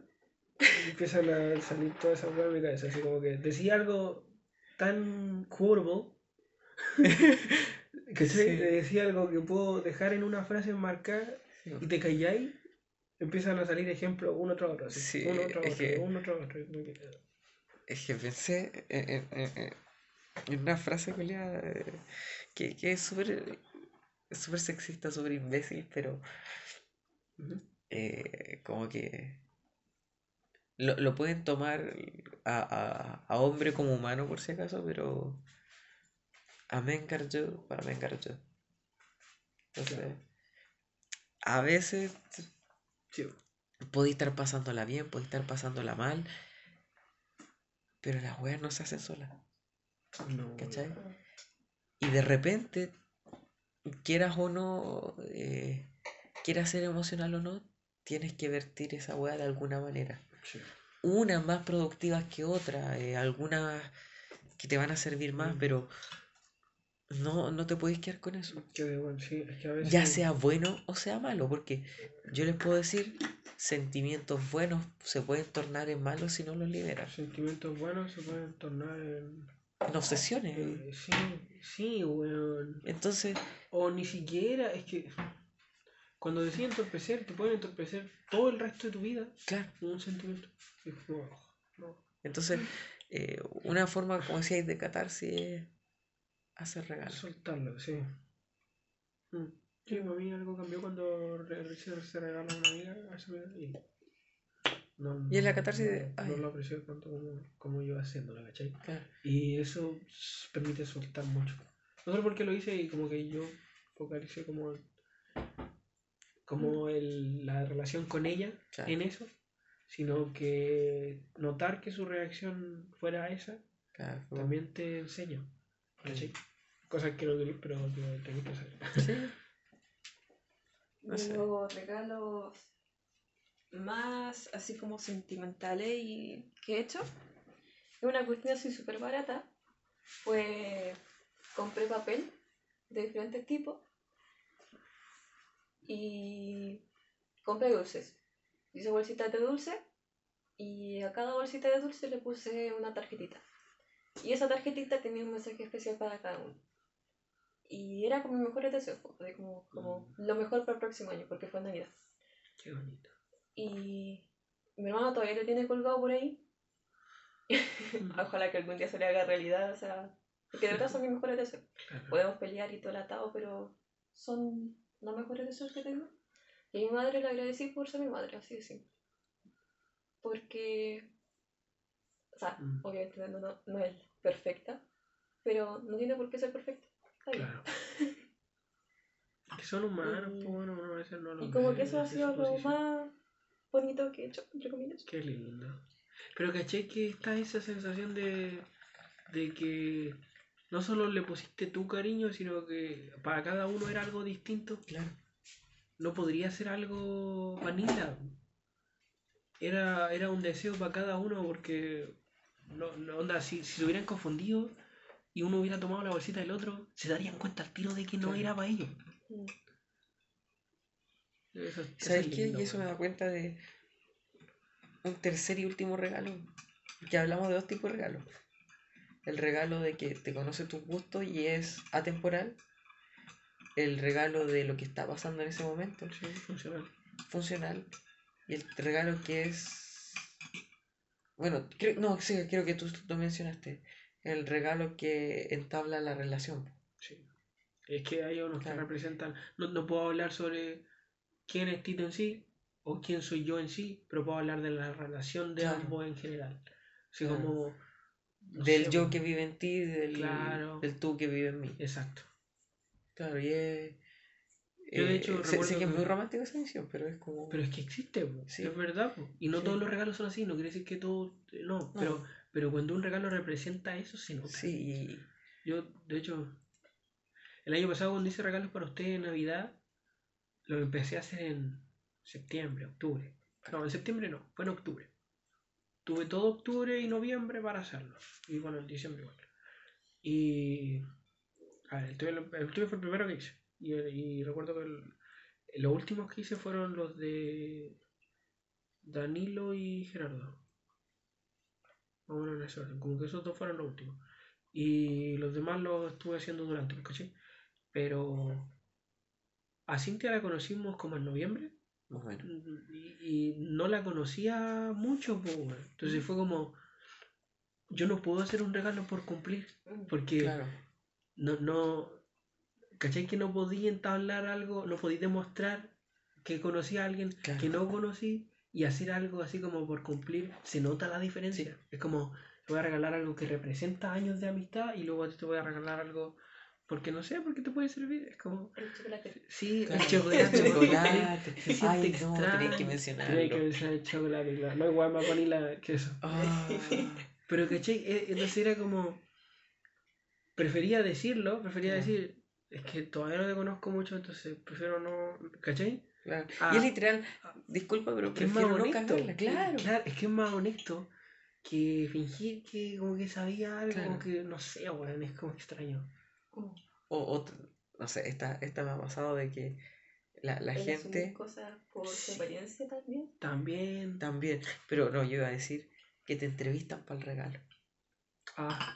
empiezan a salir todas esas weas en mi cabeza. Así como que decía algo tan horrible que Sí. decía algo que puedo dejar en una frase marcada Sí. y te calláis, empiezan a salir ejemplos uno tras otro. Así, Sí, uno tras otro, que- uno tras otro. Es que pensé en, en- en- en- una frase culiada, eh, que, que es súper súper sexista, súper imbécil, pero eh, como que lo, lo pueden tomar a, a, a hombre como humano por si acaso, pero a me encargo, para me encargo. Entonces, Claro. a veces Sí. podéis estar pasándola bien, podéis estar pasándola mal, pero las weas no se hacen solas. No, ¿Cachai? Y de repente, quieras o no, eh, quieras ser emocional o no, tienes que vertir esa wea de alguna manera. sí. Unas más productivas que otras, eh, algunas que te van a servir más, Mm. pero no, no te puedes quedar con eso. Que, bueno, sí, es que a veces... Ya sea bueno o sea malo, porque yo les puedo decir, sentimientos buenos se pueden tornar en malos si no los liberas. Sentimientos buenos se pueden tornar en... En obsesiones. eh, sí, sí, weón. Entonces, O ni siquiera, es que... Cuando deciden entorpecer, te pueden entorpecer todo el resto de tu vida claro, con un sentimiento. Oh, no. entonces eh, una forma, como decíais, de catarse es hacer regalos. Soltarlo, sí. Mm. Sí, para mí algo cambió cuando se regaló a una amiga y no, Y es la catarsis de, no, ay. no lo aprecio tanto como, como yo haciéndolo, ¿cachai? Claro. Y eso permite soltar mucho. No solo porque lo hice y como que yo focalicé como, como el, la relación con ella Claro. en eso, sino que notar que su reacción fuera esa Claro, también te enseña. ¿cachai? Cosas que no queréis, pero que tenéis que saber. Sí, No sé. Los regalos más así como sentimentales y que he hecho. Es una cuestión así súper barata. Pues compré papel de diferentes tipos y compré dulces. Hice bolsitas de dulce y a cada bolsita de dulce le puse una tarjetita. Y esa tarjetita tenía un mensaje especial para cada uno. Y era como mis mejores deseos, pues, de como, como lo mejor para el próximo año, porque fue Navidad. Qué bonito. Y mi hermano todavía lo tiene colgado por ahí. Ojalá que algún día se le haga realidad, o sea, porque de verdad son mis mejores deseos. Claro. Podemos pelear y todo el atado, pero son los mejores deseos que tengo. Y a mi madre le agradecí por ser mi madre, así de simple. Porque, o sea, Mm. obviamente no, no, no es perfecta, pero no tiene por qué ser perfecta. Claro. Que son humanos, Y- pues bueno, a veces no lo Y como que eso ha sido lo más bonito que he hecho, entre comillas. Qué lindo. Pero caché que está esa sensación de, de que no solo le pusiste tu cariño, sino que para cada uno era algo distinto. claro. No podría ser algo vanilla. Era, era un deseo para cada uno porque no, no, onda, si, si se hubieran confundido y uno hubiera tomado la bolsita del otro, se darían cuenta al tiro de que no era para ellos. Mm. Eso, eso ¿Sabes es qué? lindo, Y eso me da cuenta de un tercer y último regalo. Que hablamos de dos tipos de regalos. El regalo de que te conoce tus gustos y es atemporal. El regalo de lo que está pasando en ese momento, Sí, funcional. funcional. Y el regalo que es... Bueno, creo, no, sí, creo que tú lo mencionaste. El regalo que entabla la relación. Sí. Es que hay unos que Claro. representan. No, no puedo hablar sobre quién es Tito en sí o quién soy yo en sí, pero puedo hablar de la relación de Claro. ambos en general. Así Claro. como. no Del sé, yo que vive en ti, del, del tú que vive en mí. Exacto. Claro, y es... Yo, de eh, sé, que es muy que- romántico esa visión, pero es como... Pero es que existe, Sí. es verdad. po. Y no Sí. todos los regalos son así, no quiere decir que todo. No, pero, pero cuando un regalo representa eso, se nota. Sí, Yo, de hecho, el año pasado cuando hice regalos para ustedes en Navidad, lo empecé a hacer en septiembre, octubre. No, en septiembre no, fue en octubre. Tuve todo octubre y noviembre para hacerlo. Y bueno, en diciembre igual. Y... A ver, el tuyo fue el primero que hice. Y, y recuerdo que el- los últimos que hice fueron los de Danilo y Gerardo. Más o menos en ese orden. Como que esos dos fueron los últimos. Y los demás los estuve haciendo durante, ¿cachai? Pero a Cintia la conocimos como en noviembre más o menos. y, y no la conocía mucho, weón. entonces fue como, yo no puedo hacer un regalo por cumplir, porque Claro, no, no, ¿cachai? Que no podía entablar algo, no podía demostrar que conocí a alguien Claro. que no conocí y hacer algo así como por cumplir, se nota la diferencia. Es como, te voy a regalar algo que representa años de amistad y luego te voy a regalar algo Porque no sé, porque te puede servir. Es como. El chocolate. Sí, Claro, el chocolate. chocolate. Se siente Ay, no, tenés que Tenía mencionarlo. que mencionar el chocolate, claro. No hay guay más vanilla que eso. Ah, Pero, ¿cachai? Eh, Entonces era como. Prefería decirlo, prefería decir. Es que todavía no te conozco mucho, entonces prefiero no. ¿cachai? Claro. Ah, y es literal, disculpa, pero Es que es más prefiero no honesto. cagarla, claro. Claro, es que es más honesto que fingir que como que sabía algo Claro. que no sé, weón, es como extraño. O, o no sé, esta, esta me ha pasado de que la, la gente cosas por su Sí. apariencia también. También. también, pero no, yo iba a decir que te entrevistan para el regalo. Ah,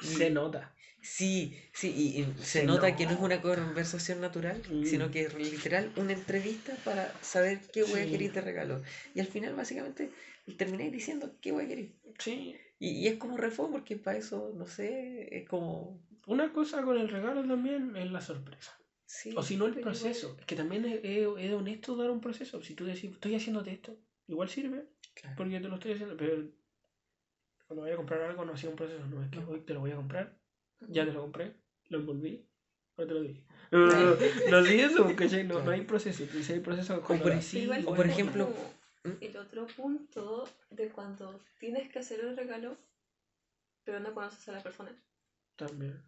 se nota. Sí, sí, y, y se Se nota que no es una conversación natural, Mm. sino que es literal una entrevista para saber qué wea Sí. querís de regalo. Y al final, básicamente, termináis diciendo qué wea querís. Sí. Y, y es como reforma, porque para eso, no sé, es como. Una cosa con el regalo también es la sorpresa. Sí, O si no el proceso. igual- Es que también es, es- es honesto dar un proceso. Si tú decís, estoy haciéndote esto, igual sirve, claro. porque te lo estoy haciendo. Pero cuando vaya a comprar algo no ha sido un proceso. No es que hoy te lo voy a comprar, ya te lo compré, lo envolví, ahora te lo di. No, no, no, no eso, ¿cachai? No, no hay proceso. Si hay proceso cuando por- así, Igual o por ejemplo- ¿Mm? el otro punto de cuando tienes que hacer el regalo, pero no conoces a la persona. También.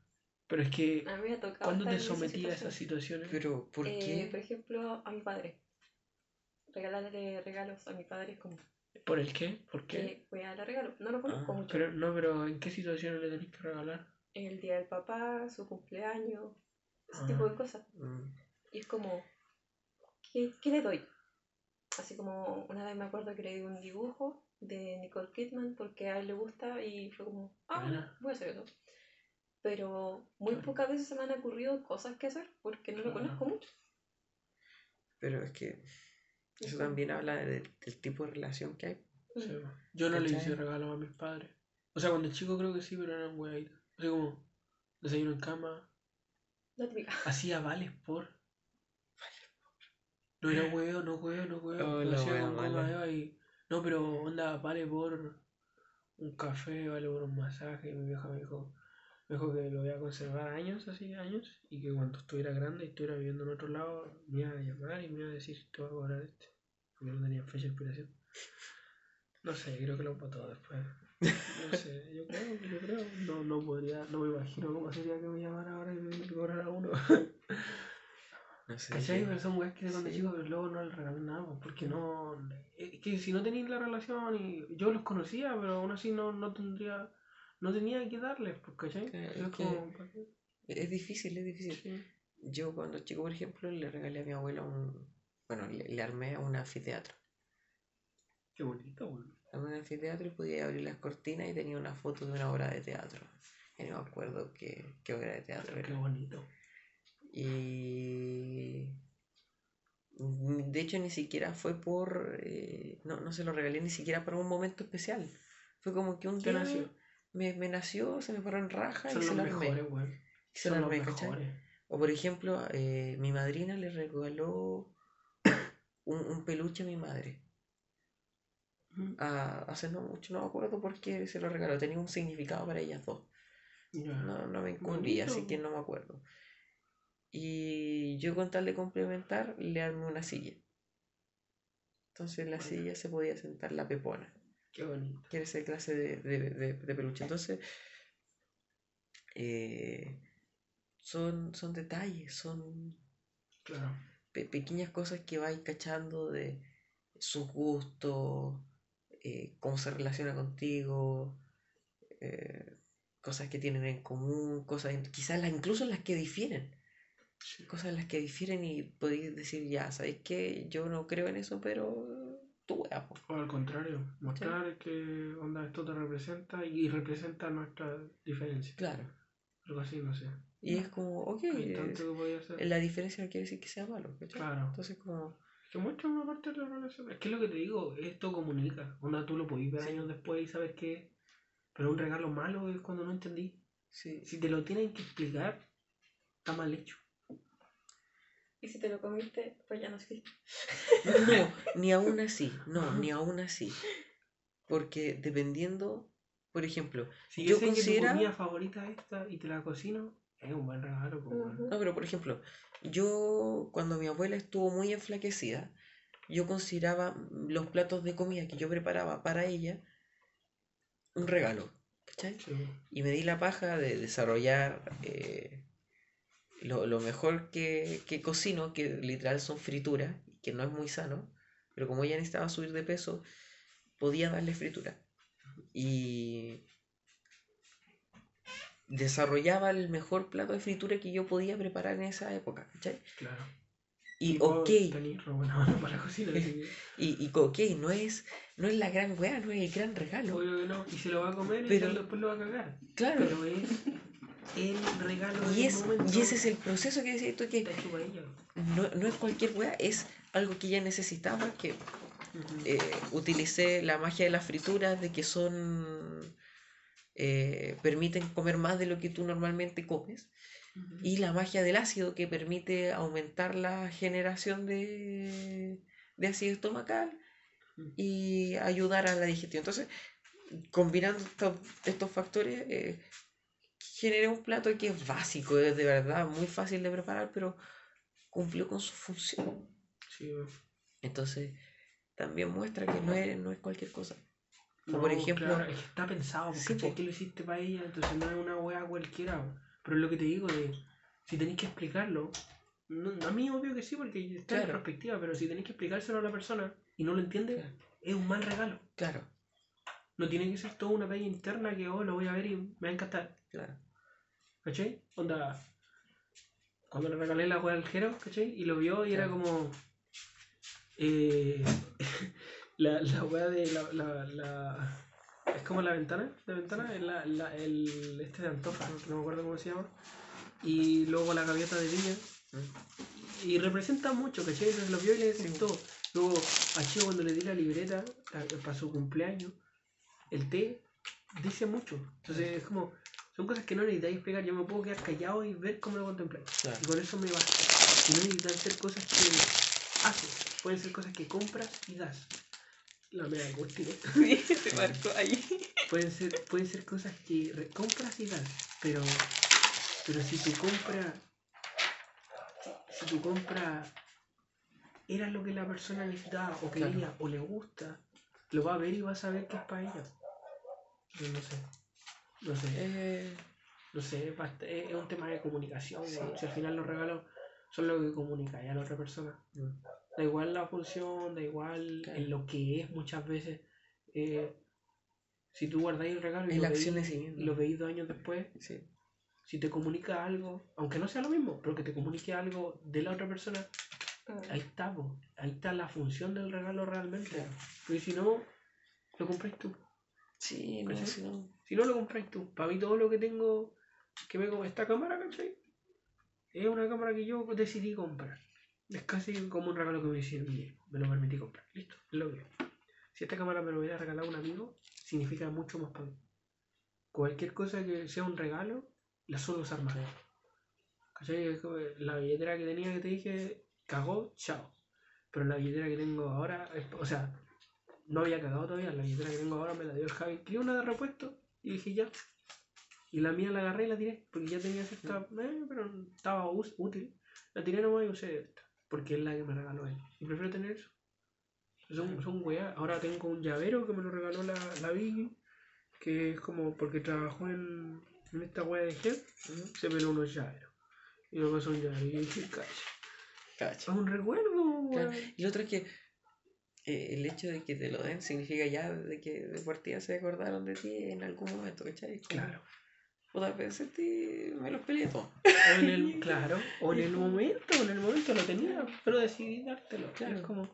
Pero es que, A mí me ha tocado. ¿cuándo te sometí a situación. esas situaciones? Pero, ¿por Eh, qué? por ejemplo, a mi padre. Regalarle regalos a mi padre es como ¿Por el qué? ¿Por qué? que voy a darle regalo. No lo conozco Ah, mucho. Pero, no, pero ¿en qué situaciones le tenés que regalar? El día del papá, su cumpleaños, ese Ah. tipo de cosas. Mm, Y es como, ¿qué, qué le doy? Así como una vez me acuerdo que le di un dibujo de Nicole Kidman porque a él le gusta y fue como, ah, bueno, Buena. voy a hacer eso. Pero muy Claro. pocas veces se me han ocurrido cosas que hacer porque no lo conozco mucho. Pero es que eso también habla de- del tipo de relación que hay. mm, Sí, Yo no le hice regalos a mis padres. O sea, cuando chico creo que sí, pero eran hueaditas. Así como desayuno en cama. La típica. Hacía vales por. No era huevo, no huevo, no huevo. Oh, Lo hacía con goma y. No, pero onda, vale por un café, vale por un masaje. Mi vieja me dijo, me dijo que lo voy a conservar años, así, años. Y que cuando estuviera grande y estuviera viviendo en otro lado, me iba a llamar y me iba a decir, te voy a cobrar este. Porque no tenía fecha de expiración. No sé, creo que lo votó después. No sé, yo creo, yo creo. No, no podría, no me imagino cómo sería que me llamara ahora y me cobrara uno. No sé. ¿Cachai? Pero son weas que de cuando Sí. chico, pero luego no le regalan nada, pues, porque no. Es que si no tenéis la relación y yo los conocía, pero aún así no, no tendría. No tenía que darles, pues, ¿cachai? Claro, es difícil, es difícil. Sí. Yo cuando chico, por ejemplo, le regalé a mi abuela un... Bueno, le, le armé un anfiteatro. Qué bonito, weón. Armé un anfiteatro y podía abrir las cortinas y tenía una foto de una obra de teatro. Y no me acuerdo qué, qué obra de teatro qué era. bonito. Y... De hecho, ni siquiera fue por... eh, No, no se lo regalé ni siquiera para un momento especial. Fue como que un ¿Qué día nació? Me, me nació, se me paró en raja Son y se lo armé. mejores. Y se Son lo armé. O por ejemplo, eh, mi madrina le regaló un, un peluche a mi madre. Mm, Ah, hace no mucho, no me acuerdo por qué se lo regaló. Tenía un significado para ellas dos. No, no me incumbía, así que no me acuerdo. Y yo con tal de complementar, le armé una silla. Entonces en la Bueno. silla se podía sentar la pepona, Qué bonito. que era esa clase de, de- de- de peluche. Entonces, eh, son, son detalles, son Claro. pe- pequeñas cosas que vais cachando de sus gustos, eh, cómo se relaciona contigo, eh, cosas que tienen en común, cosas quizás las, incluso las que difieren, Sí. cosas las que difieren y podéis decir, ya, ¿sabéis qué? Yo no creo en eso, pero tú wea, po". O al contrario, mostrar que onda esto te representa y representa nuestra diferencia. Claro. Algo así, no sé. Y es como, ok, es- que la diferencia no quiere decir que sea malo, ¿cachai? Claro. Entonces como, Que muestra una parte de la relación. Es que es lo que te digo, esto comunica. Onda, tú lo podís ver Sí. años después y sabes que. Pero un regalo malo es cuando no entendí. sí, Si te lo tienen que explicar, está mal hecho. Y si te lo comiste, pues ya no existe. No, ni aún así, no, ni aún así. Porque dependiendo, por ejemplo, Si Yo yo sé que considera- tu comida favorita es esta y te la cocino Es un buen regalo, pues. No, pero por ejemplo, yo cuando mi abuela estuvo muy enflaquecida, yo consideraba los platos de comida que yo preparaba para ella un regalo, ¿cachai? Sí. Y me di la paja de desarrollar eh, lo, lo mejor que, que cocino, que literal son frituras, que no es muy sano, pero como ella necesitaba subir de peso, podía darle fritura. Y desarrollaba el mejor plato de fritura que yo podía preparar en esa época, ¿cachai? Claro. Y ok, y, y ok, no es, no es la gran weá, no es el gran regalo. Obvio que no. Y se lo va a comer Pero- y después lo va a cagar. Claro, Pero es el regalo y, es, momento. y ese es el proceso que decís tú que no, no es cualquier weá, es algo que ella necesitaba, que eh, utilicé la magia de las frituras, de que son... eh, permiten comer más de lo que tú normalmente comes. Y la magia del ácido que permite aumentar la generación de, de ácido estomacal y ayudar a la digestión. Entonces, combinando estos, estos factores, eh, generé un plato que es básico, es de verdad muy fácil de preparar, pero cumplió con su función. Sí. Entonces, también muestra que no es, no es cualquier cosa. No, por ejemplo- claro, es está pensado, Sí, porque po. que lo hiciste para ella, entonces no es una weá cualquiera. Pero es lo que te digo, de, si tenéis que explicarlo, no- a mí obvio que sí, porque está en Claro. perspectiva, pero si tenéis que explicárselo a la persona y no lo entiende, Claro. es un mal regalo. Claro, No tiene que ser toda una talla interna que, oh, lo voy a ver y me va a encantar. claro. ¿Cachai? Onda, cuando le regalé la weá al Jero, ¿cachai? Y lo vio y era como... eh, la, la weá de la, la, la- Es como la ventana, la ventana, es la, la- el, este de Antofa, no me acuerdo cómo se llama. Y luego la gaviota de viña. Mm. Y representa mucho, ¿cachai? Entonces lo vio y le gustó. Luego a Chivo cuando le di la libreta para su cumpleaños, el té dice mucho. Entonces es como, son cosas que no necesitáis explicar. Yo me puedo quedar callado y ver cómo lo contempláis. Claro. Y con eso me basta. Y no necesitan ser cosas que haces, pueden ser cosas que compras y das. La mega acústica. se marcó ahí. Pueden ser, pueden ser cosas que compras y das, pero, pero si tu compra, si tu compra era lo que la persona necesitaba o Claro. quería o le gusta, lo va a ver y va a saber que es para ella. Yo no sé, no sé, Eh, no sé, es, un tema de comunicación. Si al final los regalos son lo que comunica a la otra persona. Mm. Da igual la función, da igual Claro. en lo que es muchas veces. eh, si tú guardáis el regalo y lo la veis, acción lo veis dos años después, sí. si te comunica algo, aunque no sea lo mismo, pero que te comunique algo de la otra persona, Mm. ahí está, po. ahí está la función del regalo realmente. Claro. Porque si no, lo compráis tú. Sí, si no. Si no, lo compráis tú. Para mí todo lo que tengo, que me como esta cámara, ¿cachai? Es una cámara que yo decidí comprar. Es casi como un regalo que me hicieron me lo permití comprar. Listo, es lo que. Si esta cámara me lo hubiera regalado un amigo, significa mucho más para mí. Cualquier cosa que sea un regalo, la suelo usar más. ¿Cachai? La billetera que tenía que te dije, cagó, chao. Pero la billetera que tengo ahora, o sea, no había cagado todavía, la billetera que tengo ahora me la dio el Javi. Quería una de repuesto y dije ya. Y la mía la agarré y la tiré, porque ya tenía esta, eh, pero estaba útil. La tiré nomás y usé esta, porque es la que me regaló él. Y prefiero tener eso. Son, son weas. Ahora tengo un llavero que me lo regaló la, la Vicky, que es como porque trabajó en, en esta wea de gel, se peló unos llaveros. Y me pasó un llavero y yo dije, cacha. Cacha. Es un recuerdo, Claro. Y lo otro es que eh, el hecho de que te lo den significa ya de que de partida se acordaron de ti en algún momento, ¿cachai? Claro. Puta, pensé en ti, me los peleé todo. O en el, claro, o en el momento, en el momento lo tenía, pero decidí dártelo. Claro. Es como,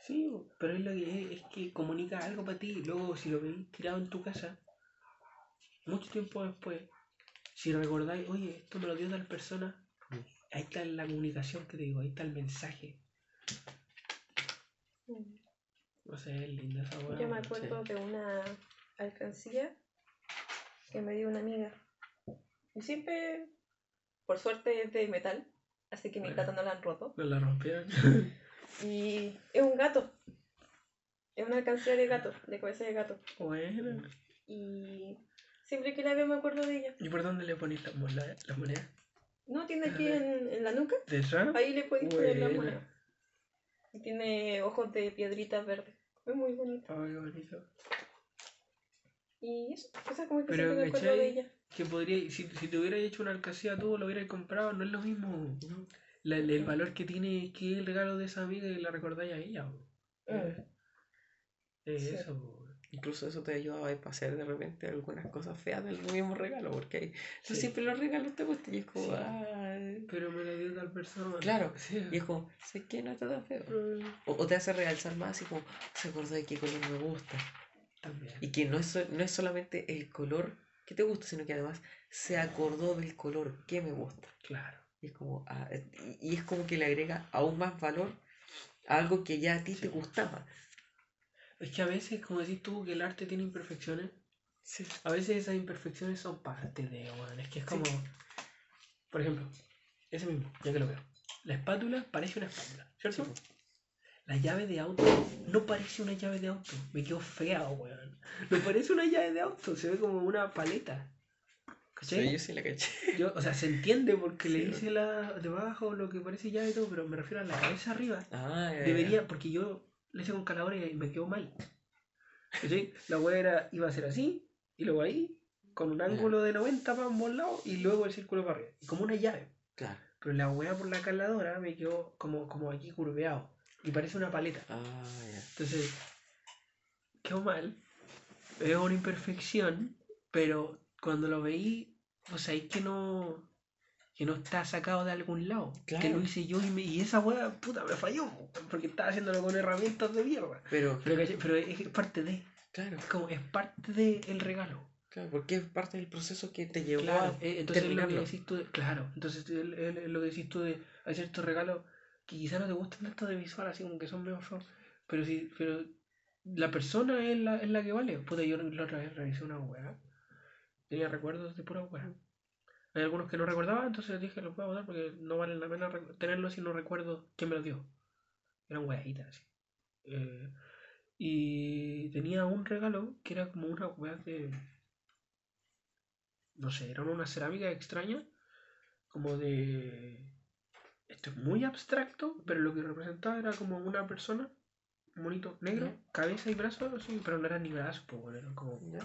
sí, pero es lo que es, es que comunica algo para ti. Luego, si lo veis tirado en tu casa, mucho tiempo después, si recordáis, oye, esto me lo dio tal persona, ahí está la comunicación que te digo, ahí está el mensaje. No sé, es linda esa. Yo me acuerdo de una alcancía que me dio una amiga. Y siempre, por suerte, es de metal, así que mis Bueno. no la han roto. No la rompieron. Y es un gato. Es una alcancía de gato, de cabeza de gato. bueno. Y siempre que la veo me acuerdo de ella. ¿Y por dónde le ponéis las, mo- la- las monedas? No, tiene aquí en, en la nuca. ¿Detrás? Ahí le podéis poner la moneda. Y tiene ojos de piedritas verdes. Es muy bonito. Ay, qué bonito. Y eso, esa es como que Pero, siempre me acuerdo de ella. Que podría, si, si te hubieras hecho una alcancía tú, lo hubieras comprado, no es lo mismo. La- el, el valor que tiene es que el regalo de esa amiga y la recordáis a ella. Mm. Es Sí. eso. Incluso eso te ayuda a hacer de repente algunas cosas feas del mismo regalo, porque hay, Sí. siempre los regalos te gustan y es como, Sí. "Ay". Pero me la dio tal persona. Claro, Sí. y es como, sé que no está tan feo. Mm, O, o te hace realzar más y como, se acordó de qué color me gusta. También. Y que no es, no es solamente el color que te gusta, sino que además se acordó del color que me gusta. Claro. Y es como, ah, y es como que le agrega aún más valor a algo que ya a ti Sí. te gustaba. Es que a veces, como decís tú, que el arte tiene imperfecciones. Sí. A veces esas imperfecciones son parte de, weón. Es que es Sí. como. Por ejemplo, ese mismo, ya que lo veo. La espátula parece una espátula, ¿cierto? La llave de auto no parece una llave de auto. Me quedó fea, weón. No parece una llave de auto, se ve como una paleta. ¿Cachai? Sí, yo sí la caché. Yo, o sea, se entiende porque le hice la debajo lo que parece llave y todo, pero me refiero a la cabeza arriba. Ah, ya, ya. Debería, porque yo le hice con caladora y me quedó mal. ¿Cachai? La weá era, iba a ser así, y luego ahí, con un ángulo de 90 para ambos lados, y luego el círculo para arriba. Como una llave. Claro. Pero la weá por la caladora me quedó como, como aquí curveado. Y parece una paleta. Ah, ya. Entonces, quedó mal. Es una imperfección, pero cuando lo veí, o sea, es que no. Que no está sacado de algún lado. Que Claro. lo hice yo y, me- y esa weá, puta, me falló. Porque estaba haciéndolo con herramientas de mierda. Pero, Pero, pero es parte de. claro, Es como, es parte del regalo. claro, porque es parte del proceso que te llevó Claro, a eh, entonces es lo que terminarlo. decís tú de- claro, entonces es, es- es lo que decís tú de hay ciertos regalos que quizás no te gusten tanto de visual, así como que son medio feos, pero sí, pero la persona es la, es la que vale. Puta, yo la otra vez revisé una weá, tenía recuerdos de pura weá. Hay algunos que no recordaba, entonces dije los voy a botar porque no vale la pena tenerlos si no recuerdo quién me los dio. Eran weaditas así. Eh, y tenía un regalo que era como una weá de no sé, era una cerámica extraña, como de... Esto es muy abstracto, pero lo que representaba era como una persona, un monito negro, Ya. cabeza y brazos, pero no eran ni brazos, pues, eran como, ¿Ya?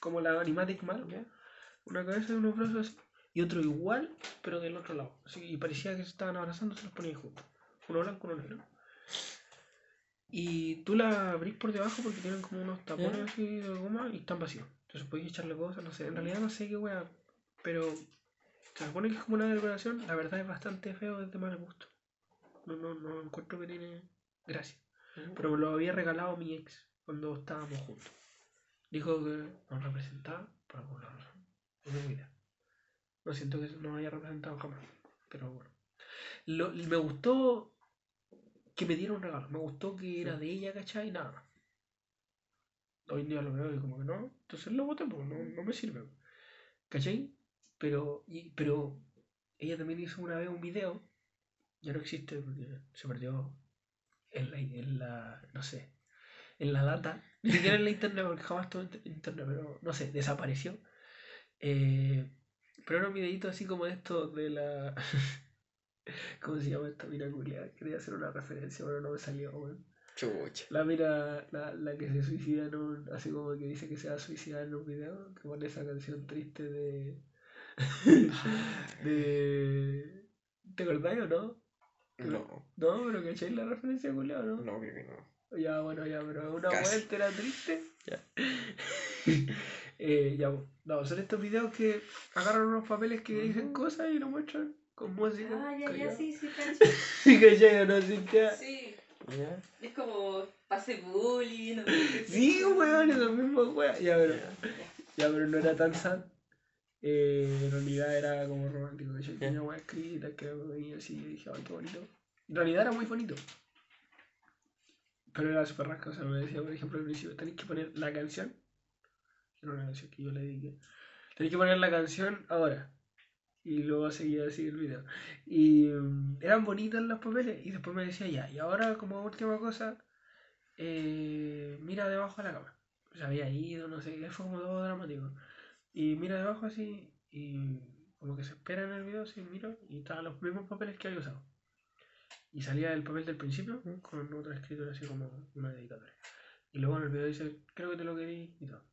como la animatic mal, ¿Ya? una cabeza y unos brazos así, y otro igual, pero del otro lado, así, y parecía que se estaban abrazando, se los ponían juntos, uno blanco, uno negro. Y tú la abrís por debajo porque tienen como unos tapones Ya. así de goma y están vacíos. Entonces podéis echarle cosas, no sé, en realidad no sé qué wea, pero se supone que es como una decoración, la verdad es bastante feo, es de mal gusto. No, no, no encuentro que tiene gracia. Pero me lo había regalado mi ex cuando estábamos juntos. Dijo que nos representaba por alguna razón. No tengo idea. No siento que nos haya representado jamás. Pero bueno. Lo- me gustó que me diera un regalo. Me gustó que era de ella, ¿cachai? Y nada más. Hoy en día lo veo y como que no. Entonces lo boté porque no, no me sirve. ¿Cachai? Pero, y- pero ella también hizo una vez un video. Ya no existe porque se perdió en la, en la no sé, en la data, ni siquiera en la internet, porque jamás tuve inter- internet, pero no sé, desapareció. Eh, pero era un videito así como esto de la. ¿Cómo se llama esta mina culiada? Quería hacer una referencia, pero no me salió, weón. La mina, la, la que se suicida en un. Así como que dice que se va a suicidar en un video, que pone esa canción triste de. de. ¿Te acordáis o no? No, No, pero ¿cacháis la referencia culiada, no? no, creo que no. Ya, bueno, ya, pero una Casi. vuelta era triste. Ya. eh, ya, no, son estos videos que agarran unos papeles que dicen cosas y lo muestran con música. Ah, ya, ya, sí, sí, cacho. Sí, ¿cachai o no? Sí, ya. Sí, ¿Ya? es como pase bullying. no. Sí, weón, esos mismos weón. Ya, pero, Ya. ya, pero no era tan sad. Eh, en realidad era como romántico. ¿cachai? Ya. Tenía weas escritas que venía así y dije, ay, qué bonito. En realidad era muy bonito. Pero era súper rasca, o sea, me decía, por ejemplo, al principio, tenéis que poner la canción. Era una canción que yo le dediqué. Tenéis que poner la canción ahora. Y luego seguía así el video. Y mm, eran bonitos los papeles. Y después me decía, ya, y ahora como última cosa, eh, mira debajo de la cama. Se había ido, no sé, qué, fue como todo dramático. Y mira debajo así, y como que se espera en el video, si miro, y estaban los mismos papeles que había usado. Y salía el papel del principio con otra escritura así como una dedicatoria. Y luego en el video dice, creo que te lo querí y todo.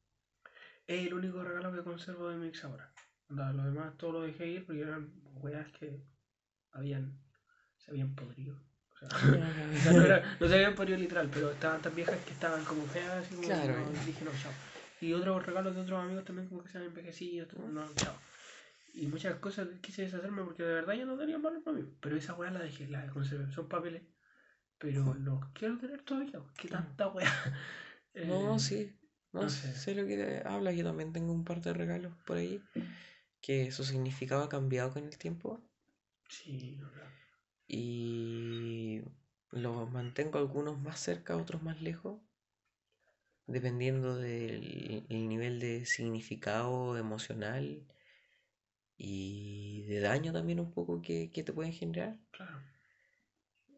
Es el único regalo que conservo de Mix ahora. Onda, Lo demás todo lo dejé ir porque eran weas que habían, se habían podrido. O sea, o sea, no, era- no se habían podrido literal, pero estaban tan viejas que estaban como feas, así como Claro, no, dije no, chao. Y otros regalos de otros amigos también como que se han envejecido, no, chao. Y muchas cosas quise deshacerme porque de verdad ya no tenían valor para mí. Pero esa weá la dejé, la conservé. Son papeles. Pero los quiero tener todavía. ¿Qué tanta weá? Eh, No, sí. No, no sé. sé. lo que te hablas. Yo también tengo un par de regalos por ahí. Que su significado ha cambiado con el tiempo. Sí, no. Y los mantengo algunos más cerca, otros más lejos. Dependiendo del el nivel de significado emocional y de daño también un poco que, que te pueden generar. Claro.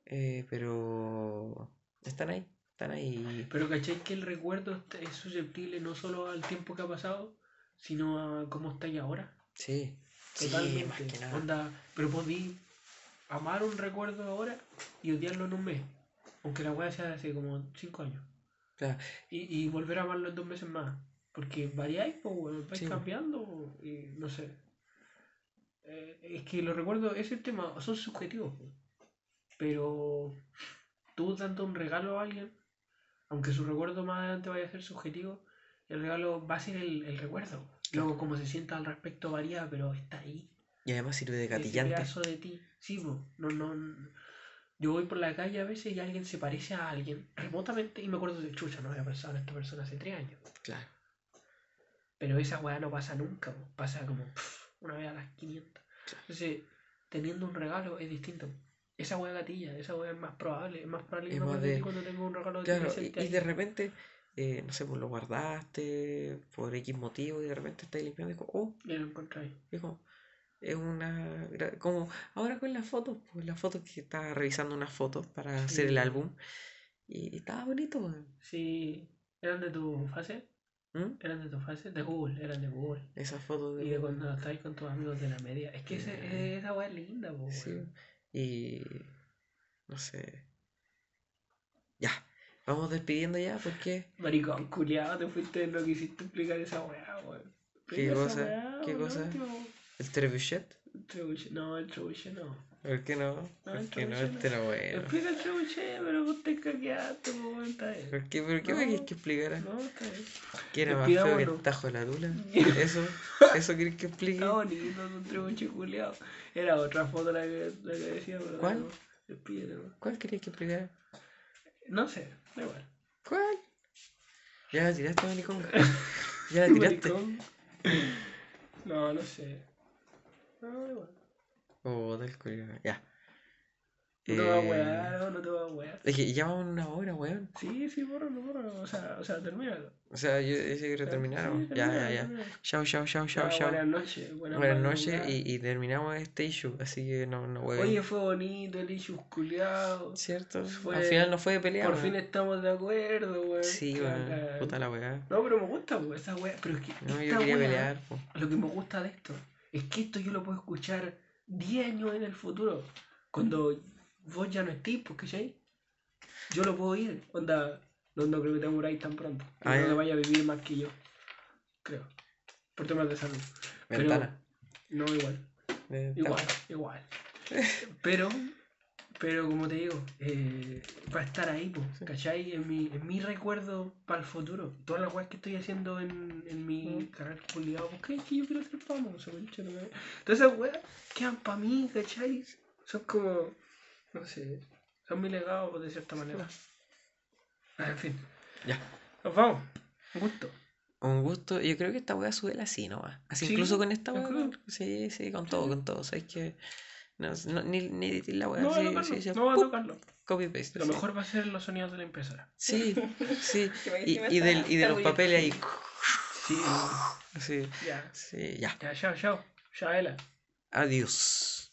Eh, pero están ahí, están ahí. Pero ¿cachai que el recuerdo es susceptible no solo al tiempo que ha pasado, sino a cómo estáis ahora? Sí, sí, Totalmente. más que nada. Onda, pero podí amar un recuerdo ahora y odiarlo en un mes. Aunque la weá sea de hace como 5 años. Y, y volver a amarlo en dos meses más. Porque variáis, pues, weón, vais Sí. cambiando y no sé. Eh, es que los recuerdos, ese tema, son subjetivos. Pero tú dando un regalo a alguien, aunque su recuerdo más adelante vaya a ser subjetivo, el regalo va a ser el, el recuerdo. Luego, como se sienta al respecto varía, pero está ahí. y además sirve de gatillante. pedazo de ti. Sí, no, no. Yo voy por la calle a veces y alguien se parece a alguien remotamente y me acuerdo de chucha, no había pensado en esta persona hace tres años. Claro, Pero esa weá no pasa nunca, po. pasa como pff, una vez a las 500. Entonces, teniendo un regalo es distinto. Esa weá gatilla, esa weá es más probable, es más probable que me de cuando tengo un regalo de claro. Y, y de repente, eh, no sé, pues lo guardaste por X motivo y de repente estás limpiando y como, oh, Y lo encontráis. es como, es una, como ahora con las fotos, pues las fotos que estaba revisando unas fotos para hacer el Sí. álbum y, estaba bonito, weón. Sí, eran de tu fase, ¿Mm? eran de tu fase, de Google, eran de Google. Esas fotos de... Y de cuando estáis con tus amigos de la media. Es que Eh, esa weá es linda, po, Sí, y no sé. Ya, vamos despidiendo ya porque Maricón, culiado, te fuiste, no quisiste explicar esa weá, weón. ¿Qué esa cosa? weá, ¿Qué cosa? último. El trebuchet, El trebuchet, no, el trebuchet no. ¿por qué no? No, ¿Por el qué no? Este no bueno. Explica el trebuchet, pero vos te caqueaste, po, está bien. ¿Por qué, por qué me No. querés que explicara? No, está bien. ¿Que era más feo que el tajo de la tula? ¿Eso? ¿Eso querés que explique? Está bonito, un trebuchet culiado. Era otra foto la que, la que decía, pero ¿Cuál? no, despídete. ¿Cuál querés que explicara? No sé, da igual. ¿Cuál? Ya la tiraste, maricón. Ya la tiraste. No, no sé. No, da igual. Oh, del coreano. Ya. No te va a Eh, wear, no, no te va a wear. Es que ya una hora, weón. Sí, sí, bórralo, bórralo. O sea, o sea, termínalo. O sea, yo decía que. Sí, ya, ya, ya. termínalo. Chao, chao, chao, Ya, chao, chao. Buenas noches. Buenas, Buenas noches y, y terminamos este issue, así que no, no Oye, hueven. fue bonito el issue culiado. ¿Cierto? fue- Al final no fue de pelea. Por weón. fin estamos de acuerdo, weón. Sí, weón. Puta la weá. No, pero me gusta, weón, esa weá. Pero es que No, yo quería weá, pelear, po. Lo que me gusta de esto es que esto yo lo puedo escuchar 10 años en el futuro. Cuando vos ya no estéis, pues, ¿cachai? Yo lo puedo oír. Onda, no, no creo que te muráis tan pronto. No Ah, que vaya a vivir más que yo. Creo. Por temas de salud. Pero- Ventana. No, igual. Igual, igual. Pero, pero como te digo, eh, va a estar ahí, po, ¿cachai? En mi, en mi recuerdo para el futuro. Todas las weas que estoy haciendo en, en mi Mm. carrera publicado, porque es que yo quiero ser famoso, concha, no me- Todas esas weas quedan para mí, ¿cachai? Son como, no sé, son mi legado pues, de cierta manera. Ah, en fin, Ya. nos vamos. Un gusto. Un gusto. Yo creo que esta weá sube así nomás. Así Sí, incluso con esta con- Sí, sí, con todo, con todo. Sabes que. No, no, ni, ni editar la weá. No va a sí, tocarlo, sí, sí, no va a ¡pup! tocarlo. Copy paste. Lo sí. mejor va a ser los sonidos de la impresora. Sí, sí. Y, y, del, y de los papeles ahí. Sí, Sí, ya. sí, ya. Ya, chao, chao. Chao, Ela. Adiós.